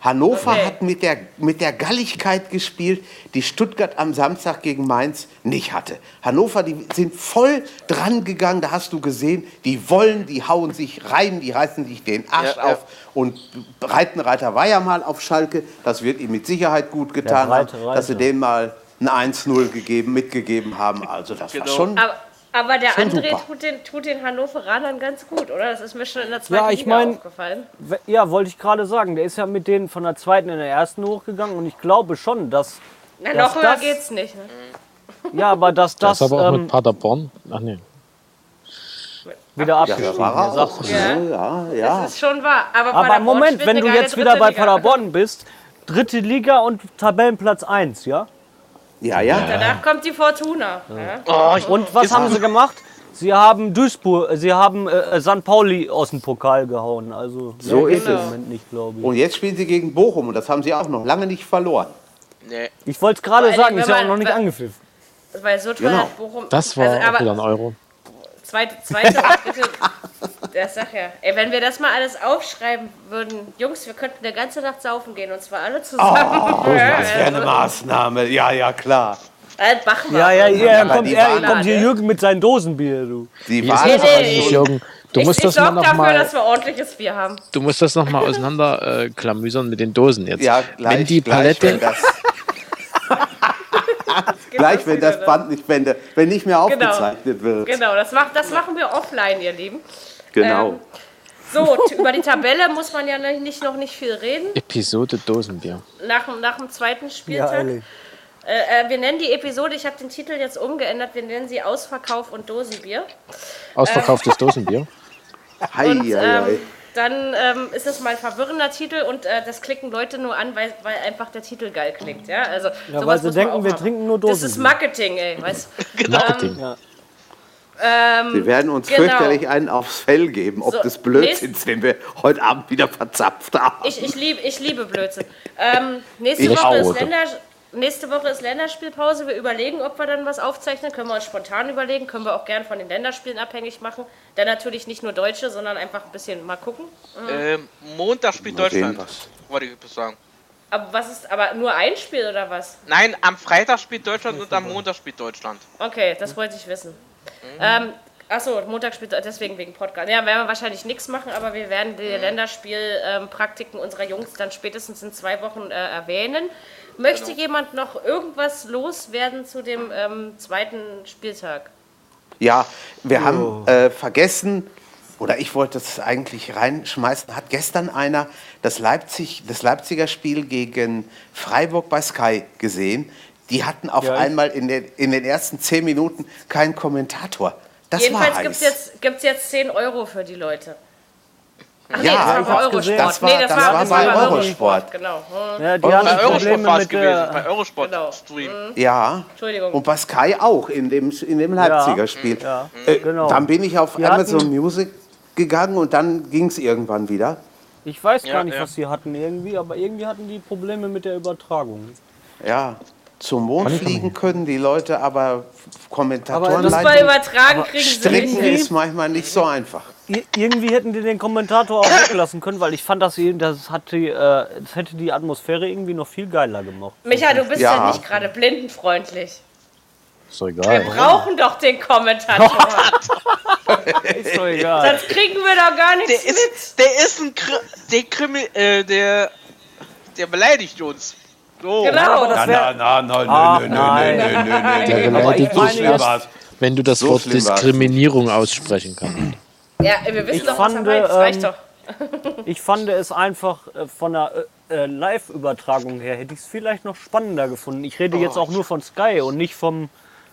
Hannover Okay. hat mit der, mit der Galligkeit gespielt, die Stuttgart am Samstag gegen Mainz nicht hatte. Hannover, die sind voll dran gegangen, da hast du gesehen, die wollen, die hauen sich rein, die reißen sich den Arsch Ja, ja. auf. Und Breitenreiter war ja mal auf Schalke, das wird ihm mit Sicherheit gut getan breite haben, dass sie dem mal ein 1-0 gegeben, mitgegeben haben. Also das war Genau. schon... Aber, aber der Schon André super. tut den, tut den Hannoveranern ganz gut, oder? Das ist mir schon in der zweiten Ja, ich Liga mein- aufgefallen. Ja, wollte ich gerade sagen, der ist ja mit denen von der zweiten in der ersten hochgegangen und ich glaube schon, dass, Na, dass noch höher das- geht's nicht. Ne? ja, aber dass Das, das ist aber auch ähm, mit Paderborn. Ach nee. wieder Ja, abgestiegen auch. Ja. ne? Ja, ja. Das ist schon wahr. Aber, Aber Moment, wenn du jetzt wieder bei Liga. Paderborn bist, dritte Liga und Tabellenplatz 1, ja? Ja, ja. Danach kommt die Fortuna. Ja. Oh, ich, Und was haben sie gemacht? Sie haben Duisburg, sie haben äh, St. Pauli aus dem Pokal gehauen. Also So ist es. Moment nicht, glaube ich. Und jetzt spielen sie gegen Bochum und das haben sie auch noch lange nicht verloren. nee. Ich wollte es gerade sagen, ist ja auch noch nicht angepfiffen. Weil so teuer Genau. hat Bochum. Das war also, auch wieder aber ein Euro. Zweite, zweite und dritte. Das sag ja. Ey, wenn wir das mal alles aufschreiben würden, Jungs, wir könnten eine ganze Nacht saufen gehen und zwar alle zusammen. Oh, Das wäre eine also, Maßnahme. Ja, ja, dann das machen wir. Ja, ja, ja, kommt, er, kommt hier Jürgen mit seinen Dosenbier, du. Die das nee, nee. Jürgen? Du ich musst ich das mal noch dafür, mal, dass wir ordentliches Bier haben. du musst das noch mal auseinander äh, klamüsern mit den Dosen jetzt. Ja, gleich, wenn die gleich, Palette, wenn das, gleich, wenn das? Band nicht, wenn, der- wenn nicht mehr Genau. aufgezeichnet wird. Genau, das, macht, das machen wir offline, ihr Lieben. Genau. Ähm, So, über die Tabelle muss man ja nicht, noch nicht viel reden. Episode Dosenbier. Nach, dem- nach dem zweiten Ja, Spieltag. ehrlich. äh, äh, wir nennen die Episode, ich habe den Titel jetzt umgeändert, wir nennen sie Ausverkauf und Dosenbier. Ausverkauftes Dosenbier. Hei, Und hei, hei. Ähm, dann ähm, ist es mal ein verwirrender Titel und äh, das klicken Leute nur an, weil, weil einfach der Titel geil klingt. Ja, also, Ja, sowas weil sie denken, wir haben. trinken nur Das ist. Marketing, ey, weißt Marketing. Ja. ähm, Wir werden uns genau. fürchterlich einen aufs Fell geben, ob So, des Blödsinns, den wir heute Abend wieder verzapft haben. Ich, ich, lieb, ich liebe Blödsinn. Ähm, nächste, Ich Woche auch. ist Länder, nächste Woche ist Länderspielpause. Wir überlegen, ob wir dann was aufzeichnen. Können wir uns spontan überlegen. Können wir auch gern von den Länderspielen abhängig machen. Dann natürlich nicht nur Deutsche, sondern einfach ein bisschen mal gucken. Ähm, Montag spielt Mal Deutschland. was. Wollte ich sagen. Aber was ist, aber nur ein Spiel oder was? Nein, am Freitag spielt Deutschland und am Montag spielt Deutschland. Okay, das wollte ich wissen. Ähm, achso, Montag spielt deswegen wegen Podcast. Ja, werden wir wahrscheinlich nichts machen, aber wir werden die Länderspielpraktiken unserer Jungs dann spätestens in zwei Wochen äh, erwähnen. Möchte jemand noch irgendwas loswerden zu dem ähm, zweiten Spieltag? Ja, wir haben äh, vergessen, oder ich wollte es eigentlich reinschmeißen, hat gestern einer das, Leipzig, das Leipziger Spiel gegen Freiburg bei Sky gesehen. Die hatten auf Ja, einmal in den, in den ersten zehn Minuten keinen Kommentator. Das Jedenfalls war gibt es heiß. jetzt, gibt's jetzt 10 Euro für die Leute. Ach nee, Ja, das war bei Eurosport. Das war- nee, das, das war, war das bei war bei Eurosport. Genau. Ja, die hatten Bei Eurosport Probleme war es mit gewesen, bei Eurosport Genau. Stream. Ja, Entschuldigung. und bei Sky auch in dem, in dem Leipziger Spiel. Ja, Äh, genau. Dann bin ich auf Die Amazon hatten- Music gegangen und dann ging es irgendwann wieder. Ich weiß Ja, gar nicht, ja. was sie hatten irgendwie, aber irgendwie hatten die Probleme mit der Übertragung. Ja, zum Mond fliegen können die Leute, aber Kommentatoren Fußball übertragen kriegen sie stricken nicht. ist manchmal nicht so einfach. Ir irgendwie hätten die den Kommentator auch weglassen können, weil ich fand, dass sie, das, hat die, äh, das hätte die Atmosphäre irgendwie noch viel geiler gemacht. Micha, du bist ja, Ja. nicht gerade blindenfreundlich. Ist doch Wir egal. brauchen doch den Kommentator. Ist doch egal. Sonst kriegen wir doch gar nichts Der ist, der ist ein Kr der Krimi, äh, der, der beleidigt uns. So. mit. Genau. das wär- na, na, Ach, nö, nö, nein. nö, nö, nö, nö, Der nö. Aber beleidigt ich meine dich jetzt- erst, wenn du das So Wort schlimm war's Diskriminierung aussprechen kannst. Ja, wir wissen Ich doch, was er fand, meint. Das reicht ähm, doch. Ich fand es einfach äh, von der äh, äh, Live-Übertragung her, hätte ich es vielleicht noch spannender gefunden. Ich rede jetzt auch nur von Sky und nicht vom.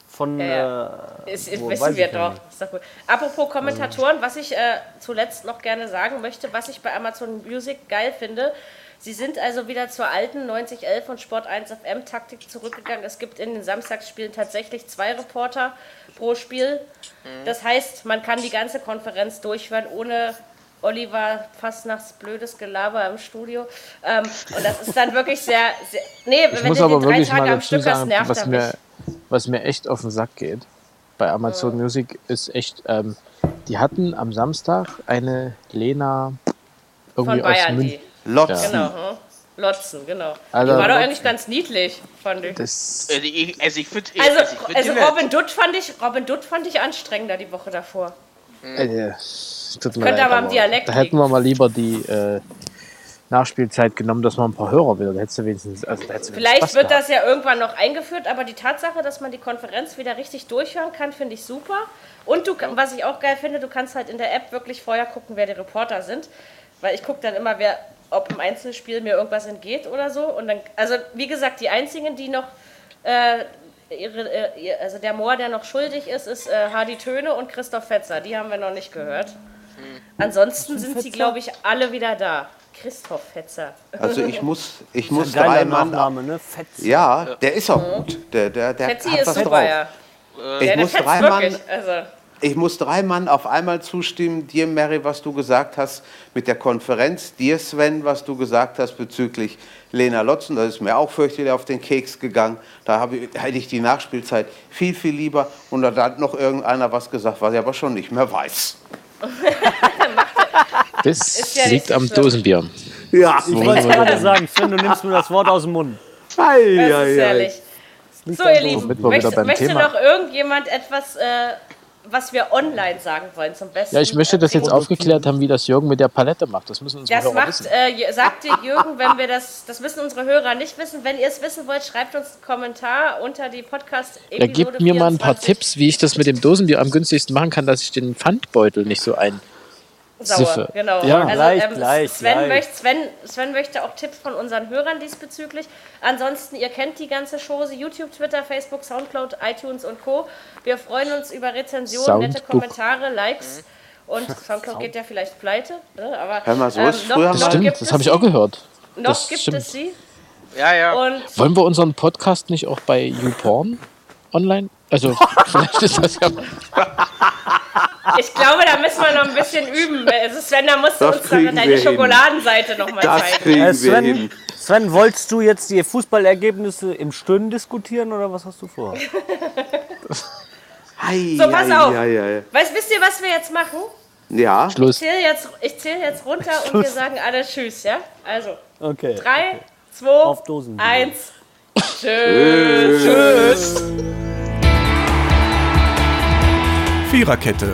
Von, Ja, ja. äh, Ist, wo- wissen weiß wir doch. doch gut. Apropos Kommentatoren, was ich äh, zuletzt noch gerne sagen möchte, was ich bei Amazon Music geil finde. Sie sind also wieder zur alten 9011 und Sport 1 FM Taktik zurückgegangen. Es gibt in den Samstagsspielen tatsächlich zwei Reporter pro Spiel. Das heißt, man kann die ganze Konferenz durchhören, ohne Oliver Fastnachts blödes Gelaber im Studio. Ähm, und das ist dann wirklich sehr, sehr nee, Ich wenn muss du aber die drei wirklich Tage mal am Stück hast, sagen, nervt was er mir, mich. was mir echt auf den Sack geht bei Amazon Music ist echt, ähm, die hatten am Samstag eine Lena irgendwie Von aus München. Lotzen. Genau, hm? Lotzen, genau. Also- die war doch eigentlich ganz niedlich, fand ich. Das, Also ich, also ich Also, also ich also. Robin Dutt fand ich, Robin Dutt fand ich anstrengender die Woche davor. tut mir Könnte leid, aber am Dialekt Da hätten wir mal lieber die äh, Nachspielzeit genommen, dass man ein paar Hörer wieder. Da hättest du wenigstens. Also, da hättest du Vielleicht Spaß wird gehabt. das ja irgendwann noch eingeführt, aber die Tatsache, dass man die Konferenz wieder richtig durchhören kann, finde ich super. Und du, was ich auch geil finde, du kannst halt in der App wirklich vorher gucken, wer die Reporter sind. Weil ich gucke dann immer, wer, ob im Einzelspiel mir irgendwas entgeht oder so. Und dann, also wie gesagt, die einzigen, die noch äh, ihre, äh, also der Moor, der noch schuldig ist, ist äh, Hardy Töne und Christoph Fetzer. Die haben wir noch nicht gehört. Ansonsten sind sie, glaube ich, alle wieder da. Christoph Fetzer. Also ich muss, ich muss Geiler drei Mann. Nachname, ne? Fetz. Ja, der ist auch gut. Der, der, der Fetzi hat ist was super, drauf. ja. Ich Ja, der muss fetzt drei. Mann, Also, ich muss drei Mann auf einmal zustimmen. Dir, Mary, was du gesagt hast mit der Konferenz. Dir, Sven, was du gesagt hast bezüglich Lena Lotzen. Das ist mir auch fürchterlich auf den Keks gegangen. Da habe ich, hätte ich die Nachspielzeit viel, viel lieber. Und da hat noch irgendeiner was gesagt, was ich aber schon nicht mehr weiß. Das ja liegt so am schlimm. Dosenbier. Ja, Ich wollte es gerade sagen, Sven, du nimmst mir das Wort aus dem Mund. das ist herrlich. So, ihr Lieben, möchte, möchte noch irgendjemand etwas, äh, was wir online sagen wollen zum Besten? Ja, ich möchte das jetzt aufgeklärt haben, wie das Jürgen mit der Palette macht. Das müssen unsere Das Hörer macht, wissen. äh, Jö- sagt dir Jürgen, wenn wir das, das müssen unsere Hörer nicht wissen. Wenn ihr es wissen wollt, schreibt uns einen Kommentar unter die podcast Ja, gebt mir mal ein paar Tipps, wie ich das mit dem Dosenbier am günstigsten machen kann, dass ich den Pfandbeutel nicht so ein. Sauer, Siffe. genau. Ja, also, gleich, ähm, gleich, Sven, gleich. Möchte, Sven, Sven möchte auch Tipps von unseren Hörern diesbezüglich. Ansonsten, ihr kennt die ganze Chose, YouTube, Twitter, Facebook, Soundcloud, iTunes und Co. Wir freuen uns über Rezensionen, nette Soundbook. Kommentare, Likes. Und Soundcloud geht ja vielleicht pleite. Ne? Aber, Hör mal, so ist noch, früher noch Stimmt, gibt das habe ich auch gehört. Noch Das gibt stimmt. es sie. Ja, ja. Und Wollen wir unseren Podcast nicht auch bei YouPorn online? Also, vielleicht ist das ja. ich glaube, da müssen wir noch ein bisschen üben. Also Sven, da musst du Das uns dann deine. Schokoladenseite nochmal Das zeigen. kriegen Äh, wir Sven, hin. Sven, wolltest du jetzt die Fußballergebnisse im Stöhnen diskutieren oder was hast du vor? Hei, So, pass hei, auf. hei, hei. Weißt, wisst ihr, was wir jetzt machen? Ja, Schluss. Ich zähle jetzt, ich zähl jetzt runter und wir sagen alle Tschüss, ja? Also, Okay. 3, zwei, Auf Dosen. eins. Tschüss. Tschüss. Viererkette,